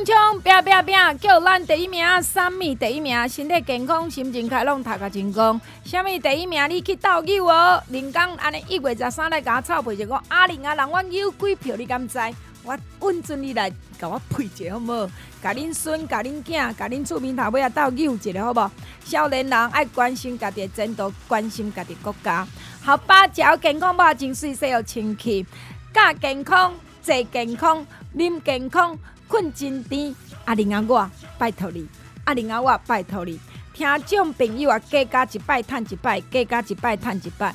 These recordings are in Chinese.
冲冲冲！拼拼拼！叫咱第一名，啥物第一名？身体健康，心情开朗，读个成功。啥物第一名？你去斗牛哦！林刚安尼一月十三来甲我臭屁就讲阿玲啊，人我有几票？你敢知？我稳准你来甲我配一个好无？甲恁孙、甲恁囝、甲恁厝边头尾啊斗牛一个好无？少年人爱关心家己的前途，关心家己国家。好吧，食健康，肉真水，洗好清气，教健康，坐健康，啉健康，困真甜。阿玲啊，我拜托你，阿玲啊，我拜托你，听众朋友啊，加加一摆趁一摆，加加一摆趁一摆。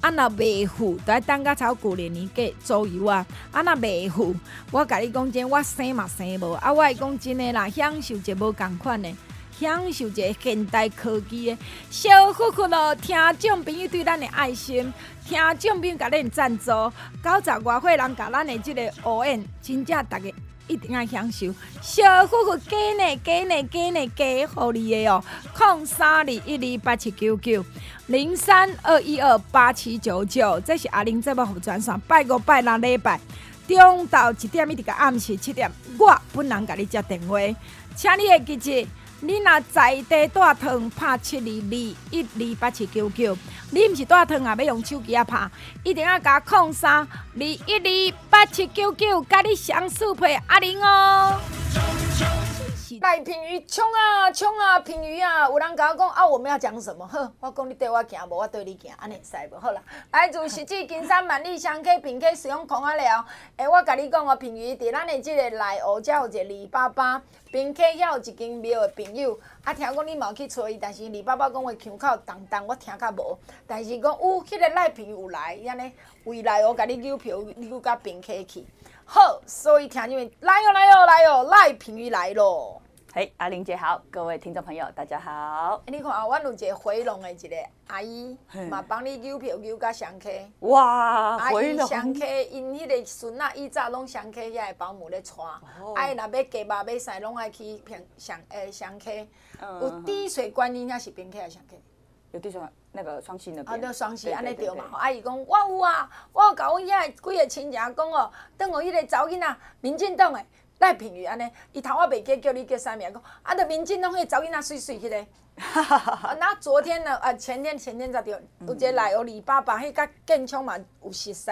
啊，若袂赴，都要等到超过年年过左右啊！啊，若袂赴，我甲你讲真，我生嘛生无。啊，我会讲真诶啦，享受一个无共款诶，享受一现代科技诶，小富富咯，听众朋友对咱诶爱心，听众朋友甲咱赞助，九十外岁人甲咱诶即个乌燕，真正逐个。一定要享受，小富富加呢加呢加呢加，互你的哦！空三二一二八七九九零三二一二八七九九，这是阿玲节目服专线，拜五拜六礼拜中昼一点一直到暗时七点，我本人甲你接电话，请你记住，你若在地带糖拍七二二一二八七九九。你毋是带汤啊？要用手机啊拍，一定要加空三二一二八七九九，甲你相匹配阿玲哦。赖品妤冲啊冲啊品妤啊！有人甲我讲啊，我们要讲什么？呵，我讲你对我行，无我对你行，安尼会使无？好啦，来自实际金山万里香客品客使用狂啊了。诶、欸，我甲你讲哦，品妤伫咱的即个内湖，才有一个李爸爸，平客遐有一间庙的朋友。啊，听讲你冇去找伊，但是李爸爸讲话腔口重重，我听较无。但是讲有，迄个赖品妤有来，伊安尼未来我甲你邮票，你搁甲平客去。好，所以听你们来哟来哟来哟，赖平宇来咯。嘿，hey, 阿玲姐好，各位听众朋友大家好。欸、你看啊，我有一个回龙的一个阿姨，嘛帮你邮票邮到双溪。哇，回龙双溪，因迄个孙仔以早拢上客遐个保姆咧带，哎、哦，若要鸡肉要使，拢爱去平上诶双溪。嗯、有滴水观音，遐是平客还是双溪？有滴水那个双溪那边。啊，那双溪安尼对嘛？阿姨讲，我有啊，我有甲阮遐几个亲戚讲哦，等我迄个查某囡仔，民进党诶。赖品妤安尼，伊头我袂记叫你叫啥名，讲啊，着民进党迄个查某囡仔水水迄个。那昨天呢？啊，前天前天才对，有一个来哦，李爸爸迄甲建昌嘛有熟识，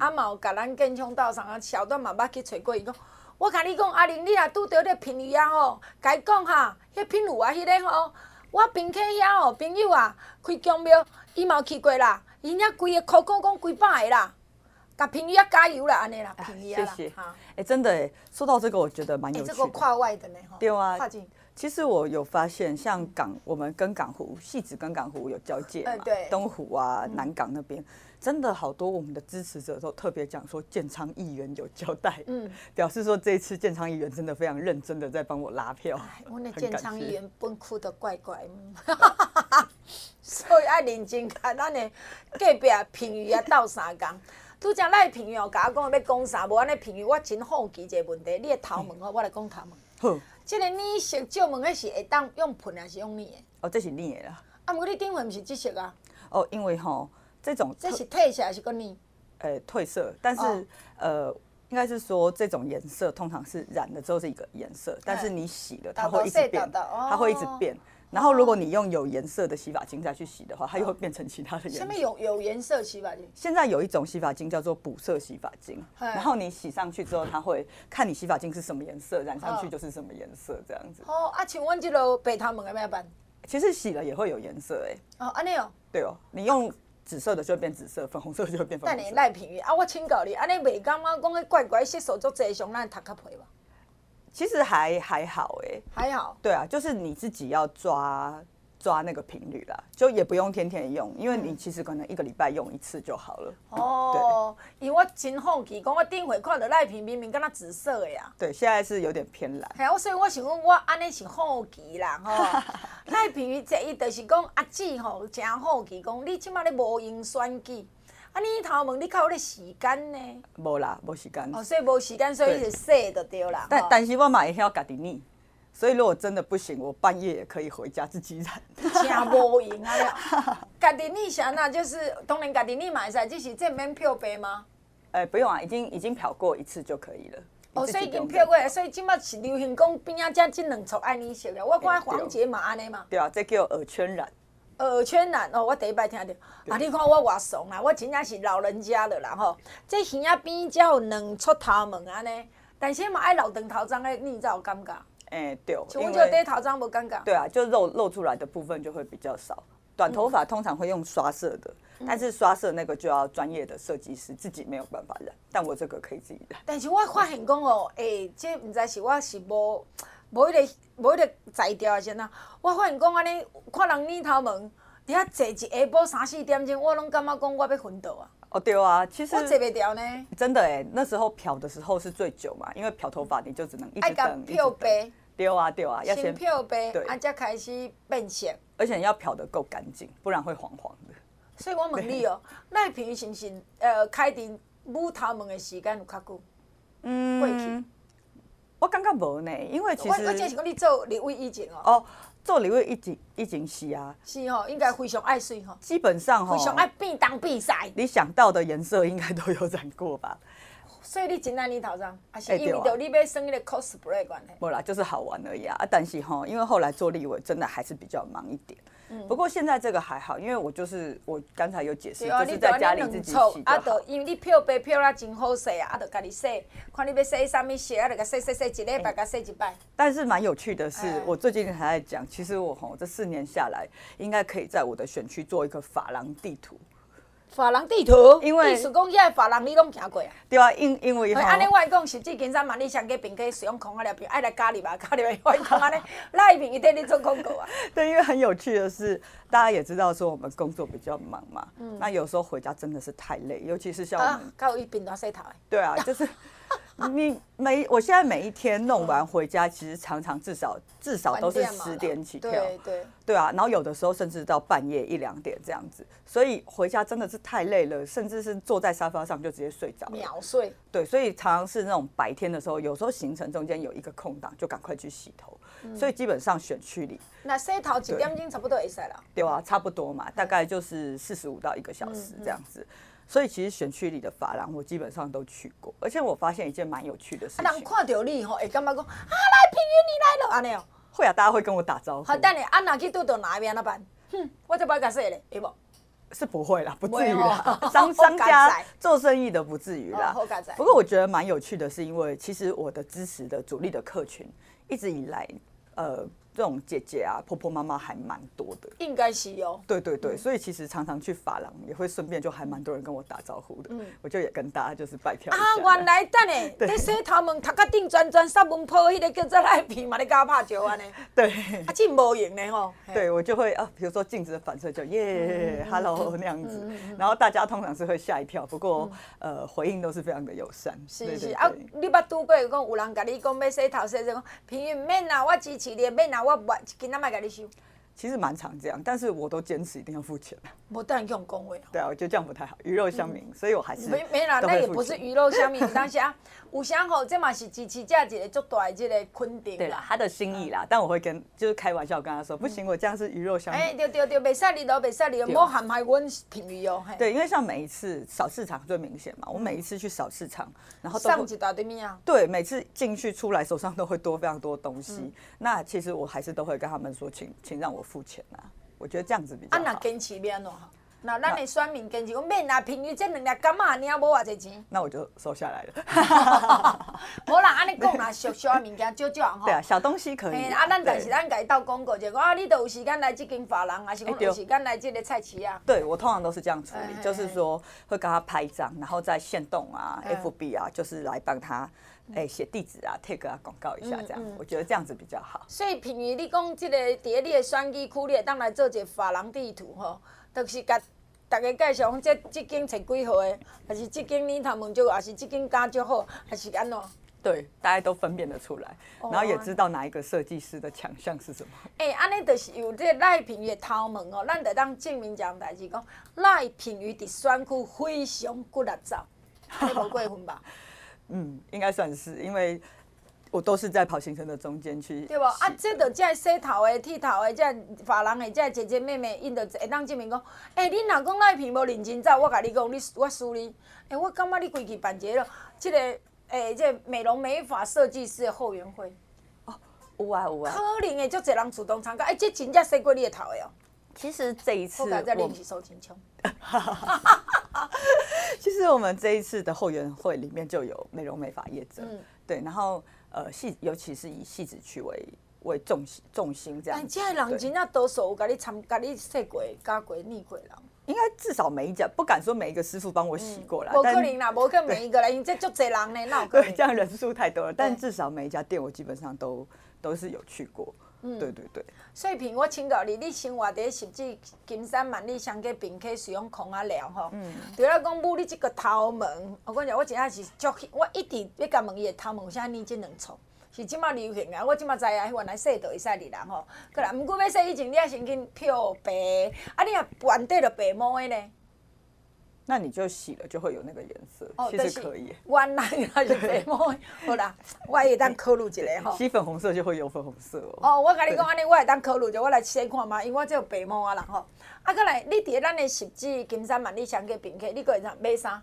啊嘛有甲咱建昌道上啊，小段嘛捌去找过伊讲，我甲你讲，阿玲，你若拄着迄个品妤啊吼，甲伊讲哈，迄品妤啊，迄个吼，我平溪遐哦朋友啊，开宫庙，伊嘛有去过啦，伊遐规个口讲讲几百个啦。甲朋友啊加油啦，安尼啦，朋友啊，谢谢。哎、欸，真的哎，说到这个，我觉得蛮有趣的。欸、这个跨外的呢，对啊，跨境。其实我有发现，像港，我们跟港湖、戏子跟港湖有交界嘛，对，东湖啊、嗯、南港那边，真的好多我们的支持者都特别讲说，建昌议员有交代，嗯，表示说这一次建昌议员真的非常认真的在帮我拉票。我那建昌议员本哭的怪怪，嗯、所以爱认真看咱的隔壁评语啊斗三工。拄则赖评语哦，甲我讲要讲啥？无安尼评语，我真好奇一个问题，你的头毛哦，我来讲头毛。好，这个你色照门，的是会当用盆还是用你的？哦，这是你的啦。啊，毋过你顶回毋是即色啊？哦，因为吼，这种这是褪色还是个染？诶，褪色，但是呃，应该是说这种颜色通常是染了之后是一个颜色，但是你洗了它会一直变，它会一直变。然后，如果你用有颜色的洗发精再去洗的话，它又会变成其他的颜色。下面有有颜色洗发精。现在有一种洗发精叫做补色洗发精，然后你洗上去之后，它会看你洗发精是什么颜色，染上去就是什么颜色这样子。哦啊，请问这个白头毛要怎办？其实洗了也会有颜色哎。哦，安尼哦。对哦，你用紫色的就会变紫色，粉红色就会变粉红色。但你赖品妤啊，我请教你，安尼袂感觉讲迄怪怪色素做侪，上咱头壳皮吧？其实还还好哎，还好。对啊，就是你自己要抓抓那个频率啦，就也不用天天用，因为你其实可能一个礼拜用一次就好了。哦，因为我真好奇，讲我顶回看到赖品明明敢若紫色的呀。对，现在是有点偏蓝。系啊，所以我想讲，我安尼是好奇啦，吼。赖品明这伊就是讲阿姊吼，真好奇，讲你即马咧无用选举，啊，你头毛你较有咧时间呢？无啦，无时间。哦，所以无时间，所以就说就对啦。但但是我嘛会晓家己染。所以如果真的不行，我半夜也可以回家自己染。真无用啊！家己染啥那就是当然家己染买噻，就是这免漂白吗？哎、欸，不用啊，已经已经漂过一次就可以了。哦，所以已经漂过，所以今麦是流行讲边啊，这这两撮爱你色的。我看黄杰嘛安尼嘛。对啊，这叫耳圈染。耳圈男哦，我第一摆听到。啊，你看我外怂啦，我真正是老人家了啦吼。这耳仔边才有两出头毛安尼，但是嘛爱留长头脏的，你才有感觉。哎、欸，对，因为戴头脏不尴尬。对啊，就露露出来的部分就会比较少。短头发通常会用刷色的，嗯、但是刷色那个就要专业的设计师，自己没有办法染。但我这个可以自己染。但是我发现讲哦，哎、欸，这唔知是我是无无迄个无迄个才调啊是呐？我发现讲安尼，看人染头毛，伫遐坐一下晡三四点钟，我拢感觉讲我要昏倒啊。哦，对啊，其实我坐袂掉呢。真的哎，那时候漂的时候是最久嘛，因为漂头发你就只能一直等，漂白。对啊，对啊，要先漂白，对，啊，才开始变色。而且要漂得够干净，不然会黄黄的。所以我问你哦，赖品妤是不是呃开庭舞头毛的时间有较久？嗯，过去。我感觉无呢，因为其实我我只是讲你做立委以前哦。哦，做立委以前以前是啊。是哦，应该非常爱水哈。基本上哈。非常爱变当变晒。你想到的颜色应该都有染过吧？所以你真爱你头上，还是因为着你要生一个 cosplay 关系？不啦，就是好玩而已啊。但是哈，因为后来做立委，真的还是比较忙一点。嗯。不过现在这个还好，因为我就是我刚才有解释，就是在家里自己洗。啊，就因为你漂白漂了真好洗啊，啊，就家己洗，看你要洗什么色，啊，就个洗洗洗一礼拜，个洗一摆。但是蛮有趣的是，我最近还在讲，其实我吼这四年下来，应该可以在我的选区做一个法廊地图。发廊地图，因为意思讲，遐法人你拢行过啊？对啊，因因为吼，安尼我讲实际金山嘛，你上个平可使用空啊了，爱来咖喱吧，咖喱吧，空安尼，赖平一定你做广告啊？对，因为很有趣的是，大家也知道说我们工作比较忙嘛，嗯，那有时候回家真的是太累，尤其是像我们，啊，搞一边都洗头。对啊，就是。你每我现在每一天弄完回家，其实常常至少至少都是十点起跳，对对对啊，然后有的时候甚至到半夜一两点这样子，所以回家真的是太累了，甚至是坐在沙发上就直接睡着了，秒睡。对，所以常常是那种白天的时候，有时候行程中间有一个空档，就赶快去洗头。所以基本上选区里，那洗头几点钟差不多会洗了？对啊，差不多嘛，大概就是四十五到一个小时这样子。所以其实选区里的发廊我基本上都去过，而且我发现一件蛮有趣的事情。人看到你吼，会感觉讲啊，来平原你来了，安尼哦。会啊，大家会跟我打招呼。好，等下啊，哪去拄到哪边那办？哼，我这不该说嘞，会不？是不会啦，不至于啦。商商家做生意的不至于啦。不过我觉得蛮有趣的是，因为其实我的支持的主力的客群一直以来，呃。这种姐姐啊，婆婆妈妈还蛮多的，应该是有。对对对，所以其实常常去发廊也会顺便就还蛮多人跟我打招呼的。嗯，我就也跟大家就是拜票。啊，原来等下，在洗头毛，头壳顶转转，三门坡，迄个叫做赖皮嘛，你搞拍照安尼。对。啊，真无用的吼。对，我就会啊，比如说镜子的反射就耶，hello 那样子，然后大家通常是会吓一跳，不过呃回应都是非常的友善。是是啊，你捌拄过讲有人甲你讲要洗头，洗就讲品妤免啦，我支持你，免啦。我不，今仔卖甲你收。其实蛮常这样，但是我都坚持一定要付钱。我当然用讲话。对啊，我觉得这样不太好，鱼肉乡民，嗯、所以我还是没没啦，那也不是鱼肉乡民，当下 有啥好，这嘛是支持这一个足大的这个肯定。对啦，他的心意啦，嗯、但我会跟就是开玩笑跟他说，不行，我这样是鱼肉乡民。哎、欸，对对对，袂使你都袂使你，莫陷害阮品妤哦。对，因为像每一次扫市场最明显嘛，我每一次去扫市场，然后上一大堆物啊。对，每次进去出来手上都会多非常多东西，嗯、那其实我还是都会跟他们说，请请让我付钱啊。我觉得这样子比较好。啊，那坚持免喏，那咱的选民坚持我免拿品妤这两粒柑仔，你也无偌济钱。那我就收下来了。无啦，安尼讲啦，小小的物件少少吼。对啊，小东西可以。啊，咱但是咱家己斗广告，就讲啊，你都有时间来这间发廊，还是讲有时间来这个菜市啊？对，我通常都是这样处理，就是说会跟他拍张，然后在限动啊、FB 啊，就是来帮他。哎写地址啊，take 啊广告一下这样，我觉得这样子比较好。所以平于，你讲这个在你的选举区，你会当来做一个法人地图吼，就是甲大家介绍，这这间才几号的，还是这间年头门就，还是这间家就好，还是安怎？对，大家都分辨得出来，然后也知道哪一个设计师的强项是什么。哎、欸，安尼就是有这个赖品妤的头毛哦，咱得当证明一件代志，讲赖品妤伫选区非常骨力走，你无过分吧？嗯，应该算是，因为我都是在跑行程的中间去，对不？啊，这个这洗头的、剃头的、这发廊的、这姐姐妹妹，因就会当证明讲，哎、欸，你若讲赖品无认真走，我甲你讲，你我输你。哎、欸，我感觉你规矩办一个，这个。诶，这美容美发设计师的后援会，哦，有啊有啊，可能诶，足侪人主动参加，诶，这真正洗过你的头的哦。其实这一次我在练习收金枪。其实我们这一次的后援会里面就有美容美发业者，嗯、对，然后呃戏，尤其是以戏子区为为重心重心这样。但，这人真正多数有甲你参，甲你洗过、加过、逆过人。应该至少每一家不敢说每一个师傅帮我洗过来，不可能啦，不可能每一个来，因为这足侪人呢，那？对，这样人数太多了。但至少每一家店我基本上都都是有去过。嗯，对对对。所以品我请教你，你生活在汐止金山万里香格宾客使用空啊聊吼。嗯。对了，讲母你即个头毛，我讲你讲，我真正是足，我一直要甲问伊的头毛，啥年纪能错？是即马流行啊！我即马知啊，原来洗都会使哩人吼。过来，毋过要说以前，你啊先去漂白。啊，你若原底着白毛的呢？那你就洗了，就会有那个颜色。哦，其实可以。原来那就白毛。好啦，我会当考虑一下吼。洗粉红色就会有粉红色哦。哦，我甲你讲安尼，我会当考虑者，我来试看嘛，因为我只有白毛啊人吼。啊，过来，你伫咱的十指金山万里香格宾客，你个会怎买啥？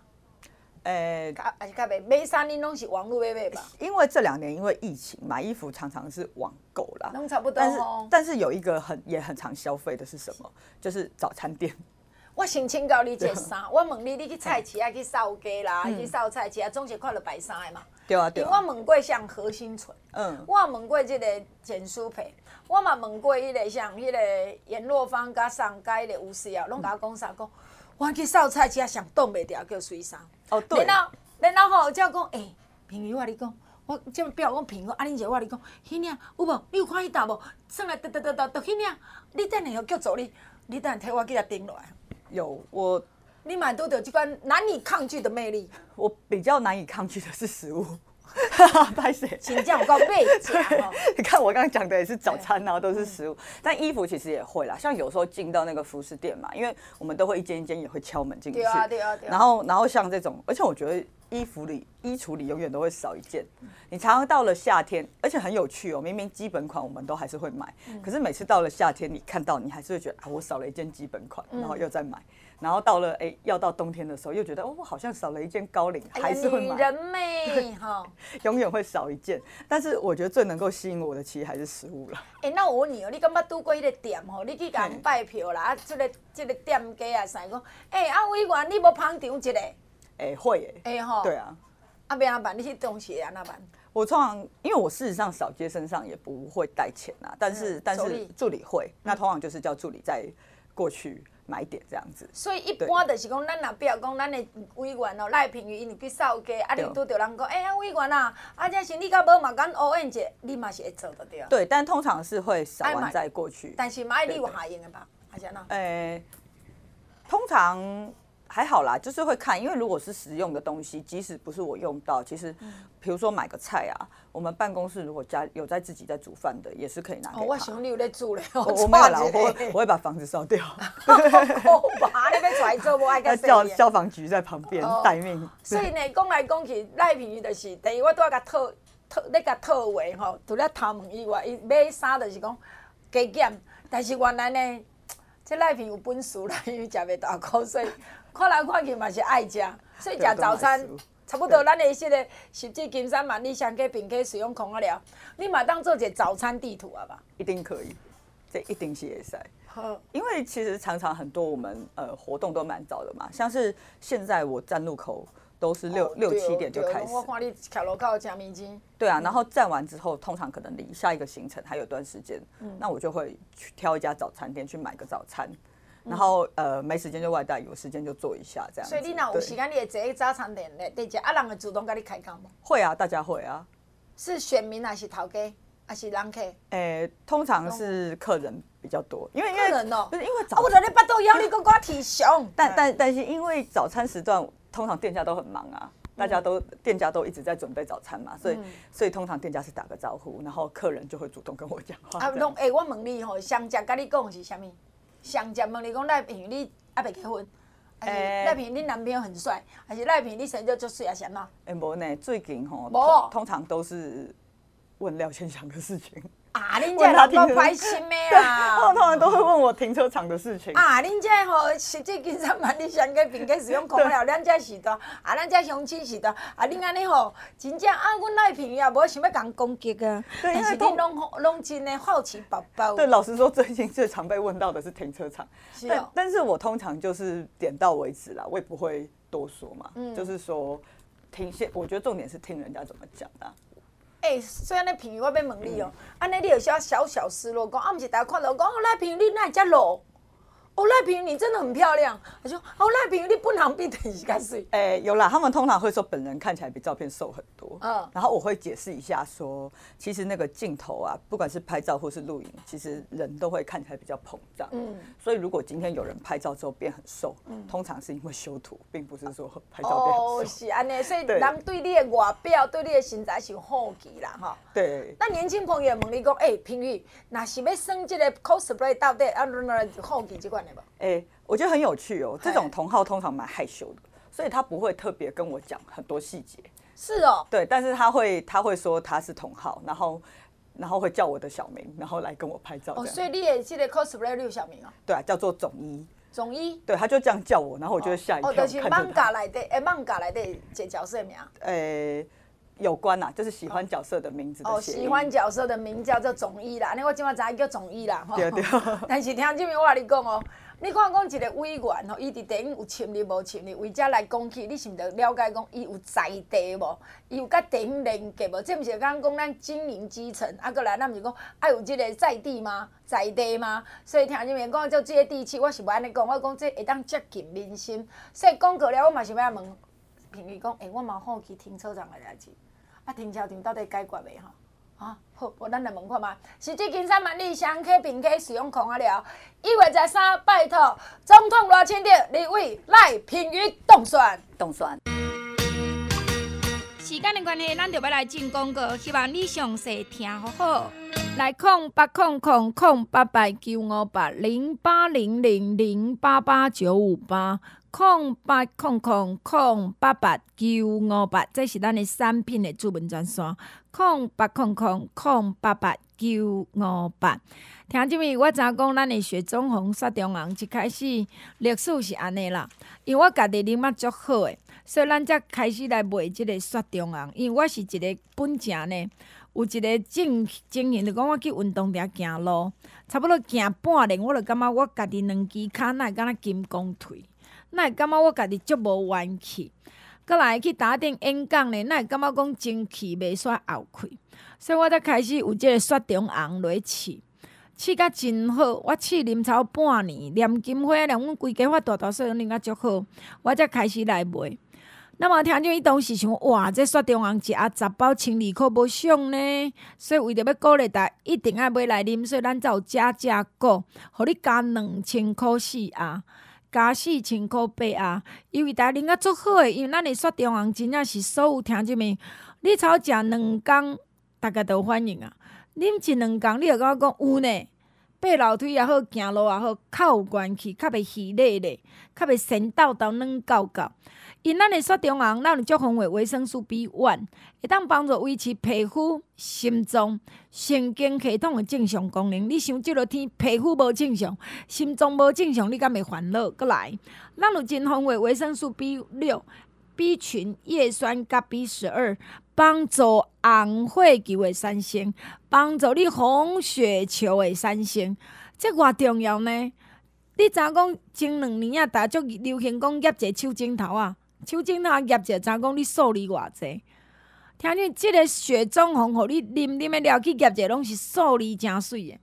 诶，还是较袂买衫，你拢是网络买买吧？因为这两年因为疫情，买衣服常常是网购啦。拢差不多。但是但是有一个很也很常消费的是什么？就是早餐店。我先请教你一个衫，我问你，你去菜市啊去扫街啦，去扫菜市啊，总是看到白衫的嘛？对啊对啊。我问过像何心存，嗯，我问过这个简淑培，我嘛问过迄个像迄个颜若芳甲上街迄个吴思瑶，拢甲我讲啥讲？我去扫菜市啊，上挡袂掉叫水衫。哦，对。然后，然后吼，才讲，诶，品妤，我跟你讲，我这么表，我品妤，啊，你姐，我跟你讲，迄领有无？你有看迄搭无？上来，得得得得得，迄领，你等下要叫助理，你等下替我去甲顶落来。有我。你蛮多的这关难以抗拒的魅力。我比较难以抗拒的是食物。哈哈，拍谁？请教高倍奖。你看我刚刚讲的也是早餐，然后都是食物，但衣服其实也会啦。像有时候进到那个服饰店嘛，因为我们都会一间一间也会敲门进去。对啊，对啊，对啊。然后，然后像这种，而且我觉得。衣服里、衣橱里永远都会少一件。你常常到了夏天，而且很有趣哦。明明基本款我们都还是会买，可是每次到了夏天，你看到你还是会觉得啊，我少了一件基本款，然后又再买。然后到了哎，要到冬天的时候，又觉得哦，我好像少了一件高领，还是会买。女人美哈，永远会少一件。但是我觉得最能够吸引我的，其实还是食物了。哎，那我问你哦，你感觉拄过迄个店吼，你去甲人拜票啦，啊，这个这个店家啊，啥讲？哎，啊委员，你无捧场一个？哎，会哎。哎吼。对啊。啊，别样办，你去东西啊，那办？我通常，因为我事实上扫街身上也不会带钱啊，但是、嗯、但是助理会，那通常就是叫助理在过去买点这样子。所以一般就是讲，咱若比如讲，咱的委员哦，赖平宇因为去扫街，啊，你拄着人讲，哎呀，委员啊，啊，这生理较无嘛，敢乌燕姐，你嘛是会做得对啊。对，但通常是会扫完再过去。但是买你有下用的吧？还是哪？诶，通常。还好啦，就是会看，因为如果是实用的东西，即使不是我用到，其实，比如说买个菜啊，我们办公室如果家有在自己在煮饭的，也是可以拿给他。我想你有在煮嘞，我我没有啦，我我会把房子烧掉。把那边拽走，我爱个 叫消防局在旁边待命。所以呢，讲来讲去，赖品妤就是第一，我都要甲套套那个套话吼，除了头毛以外，伊买衫就是讲加减，但是原来呢，这赖皮有本事啦，因为食袂大口水。看来看去嘛是爱食，所以食早餐差不多。咱的这个汐止金山万里香格宾客使用空啊了，你嘛当做一个早餐地图啊吧？一定可以，这一定是会使。因为其实常常很多我们呃活动都蛮早的嘛，像是现在我站路口都是六六七点就开始。我看你卡路口吃面筋。对啊，然后站完之后，通常可能离下一个行程还有段时间，那我就会去挑一家早餐店去买个早餐。然后呃没时间就外带，有时间就做一下这样。所以你若有时间，你会坐早餐店咧，对者啊，人会主动跟你开讲吗？会啊，大家会啊。是选民还是头家还是人客？诶，通常是客人比较多，因为因为人哦，不是因为早。我昨天巴肚腰，你给我提熊。但但但是因为早餐时段，通常店家都很忙啊。大家都店家都一直在准备早餐嘛，所以、嗯、所以通常店家是打个招呼，然后客人就会主动跟我讲话。啊，拢诶，我问你吼，上节跟你讲是啥物？上接问你讲赖平你还没结婚？诶、欸，赖平你男朋友很帅，还是赖平你生得就水啊？什么？诶，无呢，最近吼，通通常都是问廖千祥的事情。啊，恁这老够开心的啊！通常都会问我停车场的事情。啊，恁这吼实际金山万里乡个并个使用空调，咱这是的，啊，咱这乡亲是的，啊，恁安尼吼，真正啊，阮赖平也无想要讲攻击啊。对，因为拢拢真的好奇宝宝。对，老实说，最近最常被问到的是停车场。是哦。但是我通常就是点到为止啦，我也不会多说嘛。嗯。就是说，听先，我觉得重点是听人家怎么讲的。哎，所以安尼朋友，我要问你哦，安尼你有些小小失落，讲啊，毋是逐个看到讲，赖朋友你哪会遮老？哦，赖平，你真的很漂亮。他说：“哦，赖平，你不能比等一下水。”哎，有啦，他们通常会说本人看起来比照片瘦很多。嗯，然后我会解释一下说，其实那个镜头啊，不管是拍照或是录影，其实人都会看起来比较膨胀。嗯，所以如果今天有人拍照之后变很瘦，嗯，通常是因为修图，并不是说拍照变很瘦。哦，是安尼，所以 人对你的外表、对你的身材是有好奇啦，哈。对。那年轻朋友问你讲，哎，平宇，那是要升这个 cosplay 到底啊？好奇这款。哎、欸，我觉得很有趣哦。这种同号通常蛮害羞的，所以他不会特别跟我讲很多细节。是哦，对，但是他会他会说他是同号，然后然后会叫我的小名，然后来跟我拍照。哦，所以你也记得 cosplay 六小名啊？对啊，叫做总一。总一。对，他就这样叫我，然后我就会吓一跳。哦，就是漫画来的，哎，漫画来的这角色名。哎。有关呐、啊，就是喜欢角色的名字的。哦，喜欢角色的名叫做总一啦，那我今晚知叫总一啦。对对。但是听这边我跟你讲哦，你看讲一个委员吼，伊伫电影有潜力无潜力，为遮来讲起，你是毋是了解讲伊有在地无？伊有甲电影连接无？这毋是刚刚讲咱经营基层，啊，过来咱毋是讲爱有即个在地吗？在地吗？所以听这边讲叫接地气，我是无安尼讲，我讲这会当接近民心。所以讲过了，我嘛是要问评语讲，诶、欸，我嘛好奇停车场的代志。啊，停车场到底解决未哈？啊，好，我咱来问看嘛。实际金山万里乡客并客使用空啊了。一月十三，拜托总统热亲的立委赖品妤动选。动选。时间的关系，咱就要来进广告，希望你详细听好好。来空八空空空八八九五八零八零零零八八九五八。空八空空空八八九五八，这是咱的产品的主文专线。空八空空空八八九五八，听这边我知影讲，咱的雪中红雪中红一开始历史是安尼啦，因为我家己啉啊足好诶，所以咱才开始来卖即个雪中红。因为我是一个本正呢，有一个正经营，就讲我去运动场行路，差不多行半年，我就感觉我家己两只脚那敢若金刚腿。那会感觉我家己足无元气，阁来去打点演讲呢，那会感觉讲精气袂煞后开，所以我才开始有这个雪中红落去试，试甲真好。我试啉超半年，连金花，连阮规家发大大小小啉甲足好，我才开始来卖。那么听众伊当时想，哇，这雪中红一盒十包千二块无俗呢，所以为着要鼓励大一定爱买来啉，所以咱才有加价购，互你加两千块四啊。加四千箍八啊！因为大家啉啊足好诶，因为咱诶雪中红真正是所有听众们，你超食两工，逐家都反应啊！啉一两工，你就甲我讲有呢，爬楼梯也好，行路也好，较有元气，较袂虚累咧，较袂神叨叨软糕糕。因咱的雪中红，咱有足丰富维生素 B one，会当帮助维持皮肤、心脏、神经系统的正常功能。你想即落天皮肤无正常，心脏无正常，你敢会烦恼？阁来，咱有真丰富维生素 B 六、B 群、叶酸甲 B 十二，帮助红血球的产生，帮助你红血球的产生，这偌重要呢？你知影讲前两年啊，大家足流行讲压一个手指头啊。手指头腌者，怎讲你数字偌济？听你即个雪中红，互你啉啉的了去腌者，拢是数字诚水的。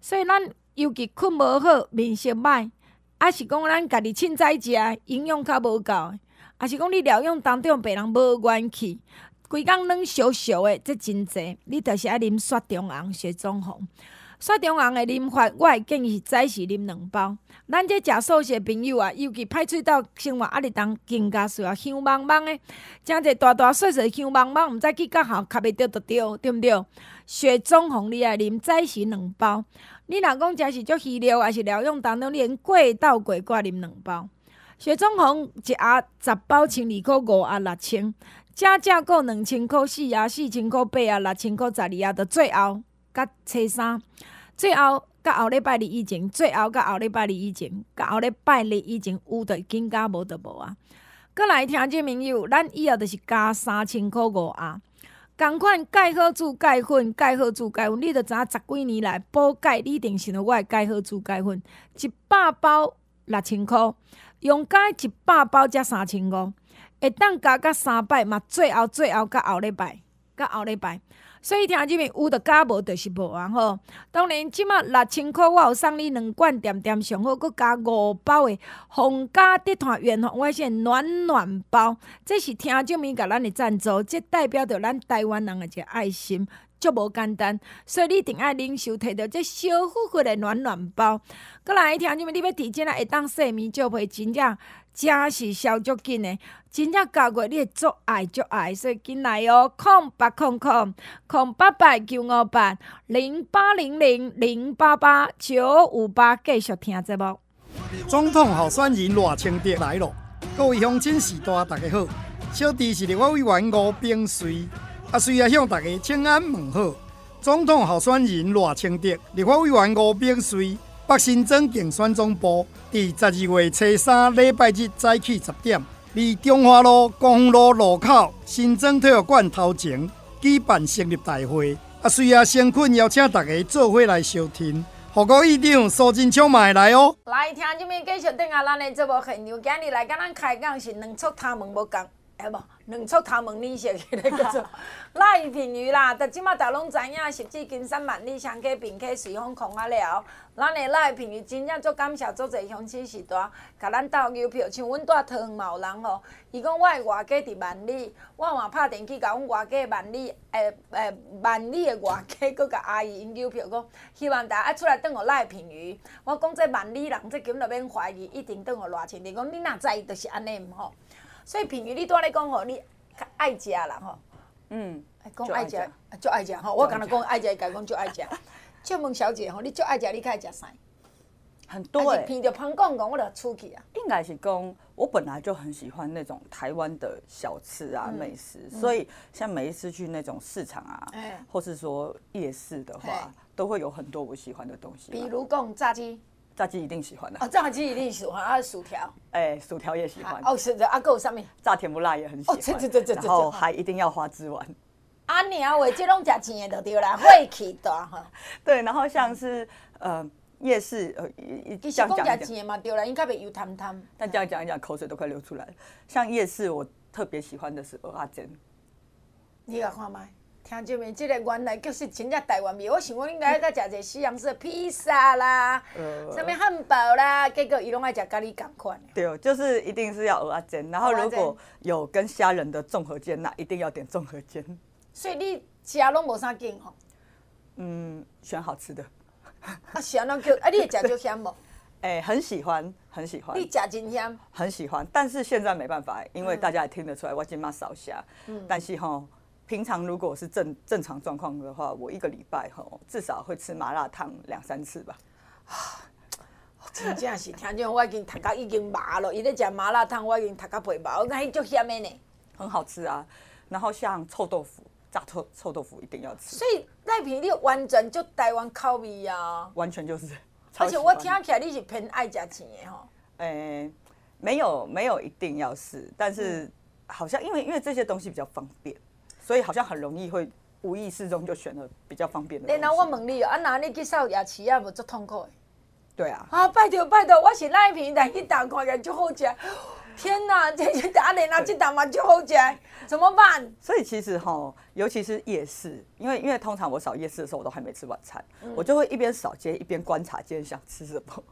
所以咱尤其困无好，面色歹，啊是讲咱家己凊彩食，营养较无够，啊是讲你疗养当中别人无元气，规工软烧烧的，这真济，你着是爱啉雪中红、雪中红。雪中红的啉法，我会建议早时啉两包。咱这食素食的朋友啊，尤其歹喙到生活压力重，更加需要香茫茫的，诚济大大细细香茫茫，毋知去甲校卡袂着着着，对毋对？雪中红你爱啉早时两包。你若讲真是足稀料，还是疗养当中，你连过倒过挂啉两包。雪中红一盒十包千二块，五盒六千，正正够两千块，四盒四千块，八啊六千块，十二盒着最后。甲初三，最后甲后礼拜日以前，最后甲后礼拜日以前，甲后礼拜日以前有的更加无的无啊！阁来听这朋友，咱以后着是加三千箍五啊！共款钙好珠钙粉，钙好珠钙粉，你着知影十几年来补钙，你一定是用我的钙好珠钙粉，一百包六千箍，用钙一百包才三千五，会当加甲三摆嘛，最后最后甲后礼拜，甲后礼拜。所以听这边有的加无就是无啊吼。当然，即马六千块我有送你两罐点点上好，阁加五包的红家地团圆红外线暖暖包。这是听这边甲咱的赞助，这代表着咱台湾人的一个爱心，足无简单。所以你一定爱领受摕到这小火火的暖暖包。阁来听这边你要提前来，会当洗面就会真正。真是烧足紧的，真正交过你会足爱足爱，所以紧来哦，空八空空空八八九五八零八零零零八八九五八，继续听节目。总统候选人赖清德来了，各位乡亲士大大家好，小弟是立法委员吴秉媠，啊，需要向大家请安问好。总统候选人赖清德，立法委员吴秉媠。北新庄竞选总部伫十二月初三礼拜日早起十点，伫中华路光复路路口新庄体育馆头前举办成立大会。啊，随后先困邀请大家做伙来收听。何国议长苏贞昌嘛会来哦。来听这边继续等下咱的节目现场，今日来跟咱开讲是两出头门无共。哎无，两撮头毛你写起来叫做赖品妤啦。但即马大拢知影，实际金山万里香，客并且随风狂啊了。咱的赖品妤真正足感谢，足侪乡亲时代，甲咱斗邮票。像阮住桃园嘛有人吼，伊讲我的外家伫万里，我嘛拍电去甲阮外家万里，诶诶万里的外家，阁甲阿姨因邮票讲，希望大家爱出来等我赖品妤。我讲这万里人，这根本就免怀疑，一定等我赖清德。讲你若知，就是安尼毋吼。所以品妤，你拄仔咧讲吼，你爱食啦吼。嗯，讲爱食，就爱食吼。我刚才讲爱食，伊家讲就爱食。请问小姐吼，你足爱食，你较爱食啥？很多诶。鼻着香讲讲，我就出去啊。应该是讲，我本来就很喜欢那种台湾的小吃啊、美食，所以像每一次去那种市场啊，或是说夜市的话，都会有很多我喜欢的东西。比如讲炸鸡。炸鸡一定喜欢的哦，炸鸡一定喜欢啊，薯条，哎，薯条也喜欢。哦，是的，阿哥上面炸甜不辣也很喜欢，哦，对对对对，然后还一定要花枝丸，阿娘话这种食钱的就对了，会气大哈，对，然后像是呃夜市呃一一讲讲吃钱嘛对了，应该袂油贪贪，但这样讲一讲口水都快流出来。了，像夜市我特别喜欢的是蚵仔煎，你来看麦。听这边，这个原来就是真正台湾味。我想讲，应该在食者西洋式的披萨啦，什么汉堡啦，结果伊拢爱食咖喱同款。对，就是一定是要蚵仔煎，然后如果有跟虾仁的综合煎，那一定要点综合煎。所以你食拢无啥劲吼？嗯，选好吃的。啊，喜欢那叫啊，你会食就香无？哎，很喜欢，很喜欢。你食真香。很喜欢，但是现在没办法，因为大家也听得出来，我今嘛少虾。嗯。但是吼。平常如果是正正常状况的话，我一个礼拜吼至少会吃麻辣烫两三次吧。啊，真正是听见我已经头壳已经麻了，伊咧食麻辣烫，我已经头壳皮麻，我讲迄足咸的呢。很好吃啊，然后像臭豆腐，炸臭臭豆腐一定要吃。所以赖皮你完全就台湾口味啊，完全就是。而且我听起来你是偏爱食钱的吼。诶、欸，没有没有一定要试，但是好像因为因为这些东西比较方便。所以好像很容易会无意识中就选了比较方便的。然后我问你哦，啊，那你去扫牙齿啊，无足痛苦的？对啊。啊，拜托拜托，我是赖品妤，但一打开来就好食。天哪，这这阿莲啊，这打嘛就好食，怎么办？所以其实哈，尤其是夜市，因为因为通常我扫夜市的时候，我都还没吃晚餐，嗯、我就会一边扫街一边观察今天想吃什么。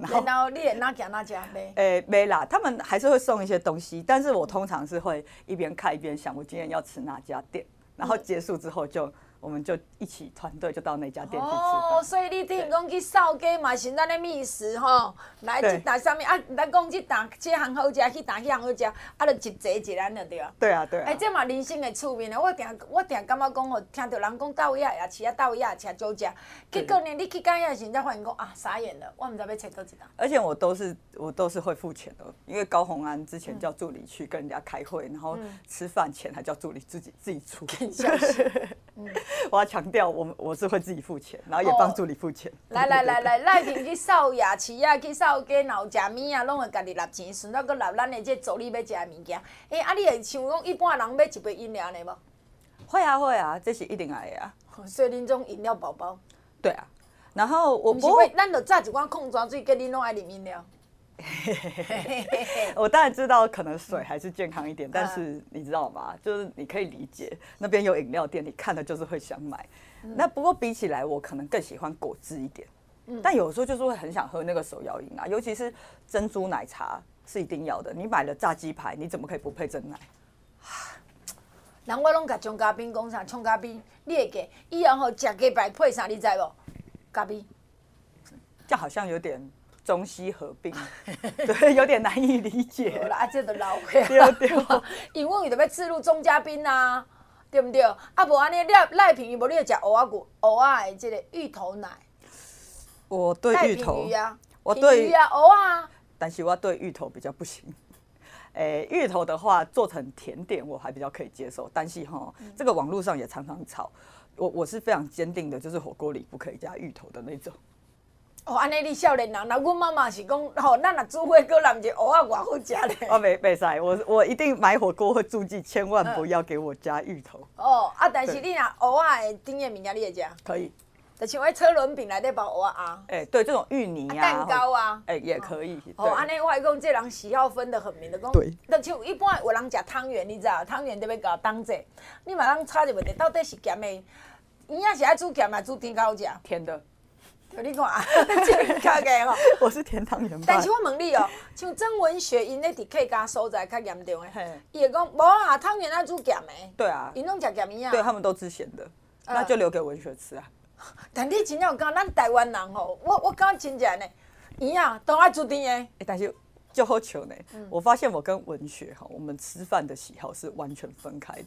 然后，你也哪家哪家呗？诶，没啦，他们还是会送一些东西，但是我通常是会一边看一边想，我今天要吃哪家店，然后结束之后就。我们就一起团队就到那家店去吃哦，所以你听讲去扫街嘛是咱的觅食吼，来去打上面啊，咱讲去打这行好食，去打那行好食，啊，就一坐一咱就对啊。对啊对啊。哎，这嘛人生的趣味呢！我定我定感觉讲哦，听到人讲到位也吃啊，到位也吃酒家，结果呢，你去到遐时，才发现讲啊，傻眼了，我唔知要吃多几档。而且我都是我都是会付钱的，因为高红安之前叫助理去跟人家开会，然后吃饭钱还叫助理自己自己出。我要强调，我们我是会自己付钱，然后也帮助你付钱。来来来来，赖平去扫夜市啊，去扫街，然后食物啊，拢会家己纳钱，顺道搁纳咱的这助理要食的物件。哎，啊，你会像讲一般人买一杯饮料呢无？会啊会啊，这是一定爱的啊。所以恁种饮料宝宝。对啊，然后我不会，咱就榨一罐矿泉水，给恁拢爱饮饮料。我当然知道可能水还是健康一点，但是你知道吗？就是你可以理解那边有饮料店，你看了就是会想买。那不过比起来，我可能更喜欢果汁一点。但有时候就是会很想喝那个手摇饮啊，尤其是珍珠奶茶是一定要的。你买了炸鸡排，你怎么可以不配珍奶？人我拢甲葱咖冰讲啥？葱咖冰，你会给以后吼食鸡排配啥？你知无？咖啡，这好像有点。中西合并，对，有点难以理解。啊，这都老 气。对对。因为伊就要置入钟嘉宾啊，对不对？啊，无安尼，赖赖平，无你要食蚵仔骨、蚵仔的这个芋头奶。我对芋头，啊、我对啊，蚵仔。但是我对芋头比较不行。诶、欸，芋头的话做成甜点我还比较可以接受，但是哈，这个网络上也常常吵。我我是非常坚定的，就是火锅里不可以加芋头的那种。哦，安尼你少年人，那阮妈妈是讲，吼，咱若煮火锅，咱就蚵仔偌好食咧。我袂袂使，我我一定买火锅会注记，千万不要给我加芋头。哦，啊，但是你若蚵仔的顶的物件你会食？可以。就像迄车轮饼内底包蚵仔啊。哎，对，这种芋泥啊。蛋糕啊。哎，也可以。哦，安尼我会讲，这人喜好分得很明的讲。对。就像一般有人食汤圆，你知道，汤圆得要搞当者，你马上插一问题，到底是咸的？伊也是爱煮咸，嘛煮甜较好食？甜的。你看啊，真假个吼！我是甜汤圆。但是我问你哦，像曾文学因咧伫客家所在较严重诶，伊会讲无啊，汤圆爱煮咸诶。对啊。因拢食咸物啊。对他们都吃咸的，那就留给文学吃啊。但你真正有讲，咱台湾人吼，我我讲真正呢，伊啊都爱煮甜诶。但是就好巧呢，我发现我跟文学哈，我们吃饭的喜好是完全分开的。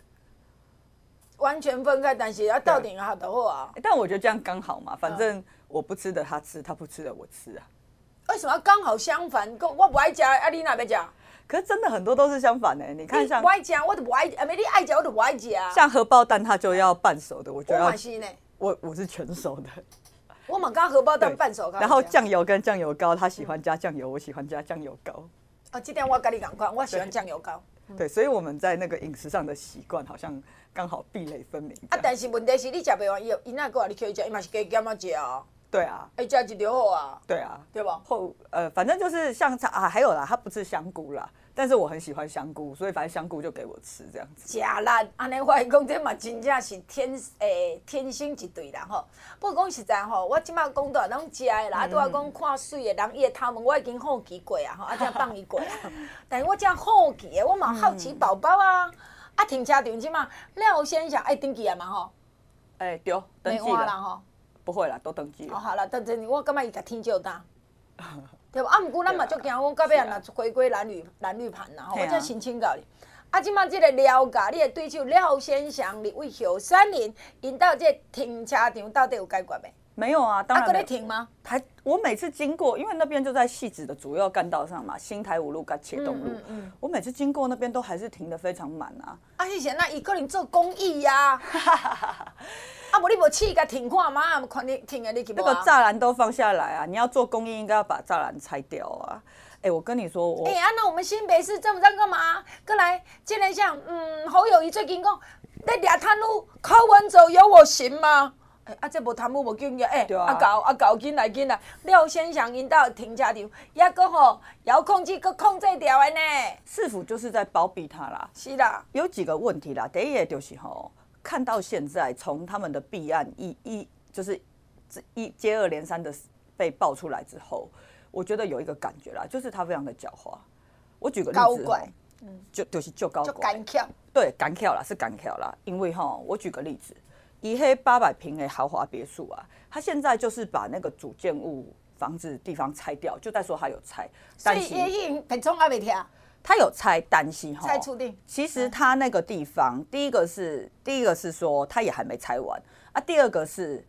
完全分开，但是要到顶好的好啊。但我觉得这样刚好嘛，反正我不吃的他吃，他不吃的我吃啊。为什么刚好相反？我不爱吃，啊你哪边吃？可是真的很多都是相反的。你看像不爱吃，我都不爱，啊没你爱吃，我都不爱吃啊。像荷包蛋，它就要半熟的，我觉得。我是呢。我我是全熟的。我嘛刚荷包蛋半熟。然后酱油跟酱油膏，他喜欢加酱油，我喜欢加酱油膏。啊，这点我跟你讲过，我喜欢酱油膏。对，所以我们在那个饮食上的习惯好像。刚好壁垒分明啊！但是问题是你吃不完，伊伊那个你可以吃，伊嘛是加减啊吃啊。对啊，哎，加一条好啊。对啊，对吧？后呃，反正就是像它啊，还有啦，它不是香菇啦，但是我很喜欢香菇，所以反正香菇就给我吃这样子。假啦，安尼话讲这嘛真正是天诶、欸、天生一对啦吼。不过讲实在吼，我即摆讲到拢食的啦，拄仔讲看水的人伊的头毛我已经好奇过啊，吼，啊，才放伊过啊。但是我这样好奇的，我嘛好奇宝宝啊。嗯啊，停车场即嘛，廖先生爱登记啊嘛吼。哎，对，登记了吼。不会啦，都登记了。哦，好了，等阵我感觉伊甲天照大，对吧？啊，毋过咱嘛足惊，讲到尾啊，若回归蓝绿蓝绿盘啦吼，我再申请到你。啊，即摆即个廖家，你的对手廖先生立为后山林，因到这停车场到底有解决没？没有啊，当然没。还停吗？台我每次经过，因为那边就在戏子的主要干道上嘛，新台五路跟茄东路。嗯嗯嗯、我每次经过那边都还是停的非常满啊。啊，以前那一个人做公益呀。啊，无你无试个停看嘛？看你停的你去。那个栅栏都放下来啊！你要做公益，应该要把栅栏拆掉啊！哎、欸，我跟你说，我。哎、欸、啊，那我们新北市政府在干嘛？过来，今天像嗯侯友谊最近讲，那俩贪污，考完之后有我行吗？哎，啊，这无贪污无经验，哎，啊搞啊搞紧来紧来，廖先生引导停车场，也搁吼遥控器搁控制掉的呢。市府就是在包庇他啦。是啦，有几个问题啦。第一个就是吼，看到现在从他们的弊案一一就是一接二连三的被爆出来之后，我觉得有一个感觉啦，就是他非常的狡猾。我举个例子，怪嗯，就就是就高就敢跳，对，敢跳啦，是敢跳啦。因为哈，我举个例子，以黑八百平的豪华别墅啊，他现在就是把那个主建物房子地方拆掉，就在说他有拆，所以也已经很重还没跳。他有拆担心哈，拆除定。其实他那个地方，嗯、第一个是第一个是说他也还没拆完啊，第二个是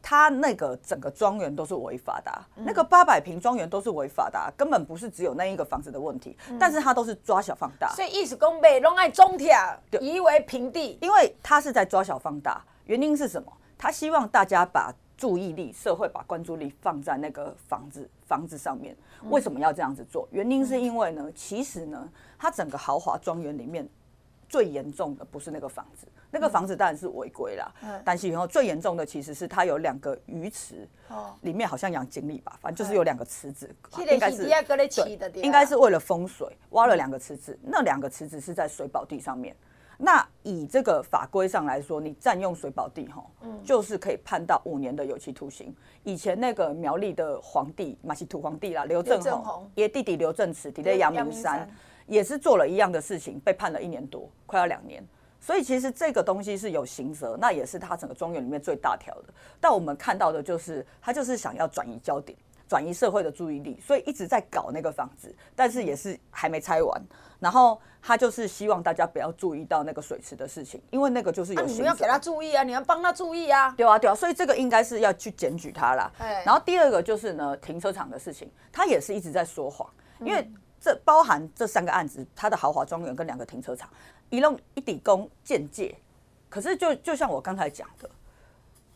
他那个整个庄园都是违法的、那个八百平庄园都是违法的、啊，根本不是只有那一个房子的问题，嗯、但是他都是抓小放大。所以意思讲被拢爱中铁夷为平地，因为他是在抓小放大，原因是什么？他希望大家把注意力，社会把关注力放在那个房子房子上面。为什么要这样子做？原因是因为呢，其实呢，它整个豪华庄园里面最严重的不是那个房子，那个房子当然是违规啦。但是以后最严重的其实是它有两个鱼池，哦里面好像养锦鲤吧，反正就是有两个池子，应该是对，应该是为了风水挖了两个池子，那两个池子是在水宝地上面。那以这个法规上来说，你占用水保地哈，就是可以判到五年的有期徒刑。以前那个苗栗的皇帝马西土皇帝啦，刘正宏，爷弟弟刘正慈，弟弟阳明山，也是做了一样的事情，被判了一年多，快要两年。所以其实这个东西是有刑责，那也是他整个庄园里面最大条的。但我们看到的就是，他就是想要转移焦点，转移社会的注意力，所以一直在搞那个房子，但是也是还没拆完。然后他就是希望大家不要注意到那个水池的事情，因为那个就是有。啊，你们要给他注意啊，你要帮他注意啊。对啊，对啊，所以这个应该是要去检举他啦。然后第二个就是呢，停车场的事情，他也是一直在说谎，因为这包含这三个案子，他的豪华庄园跟两个停车场，一弄一底公间接。可是就就像我刚才讲的，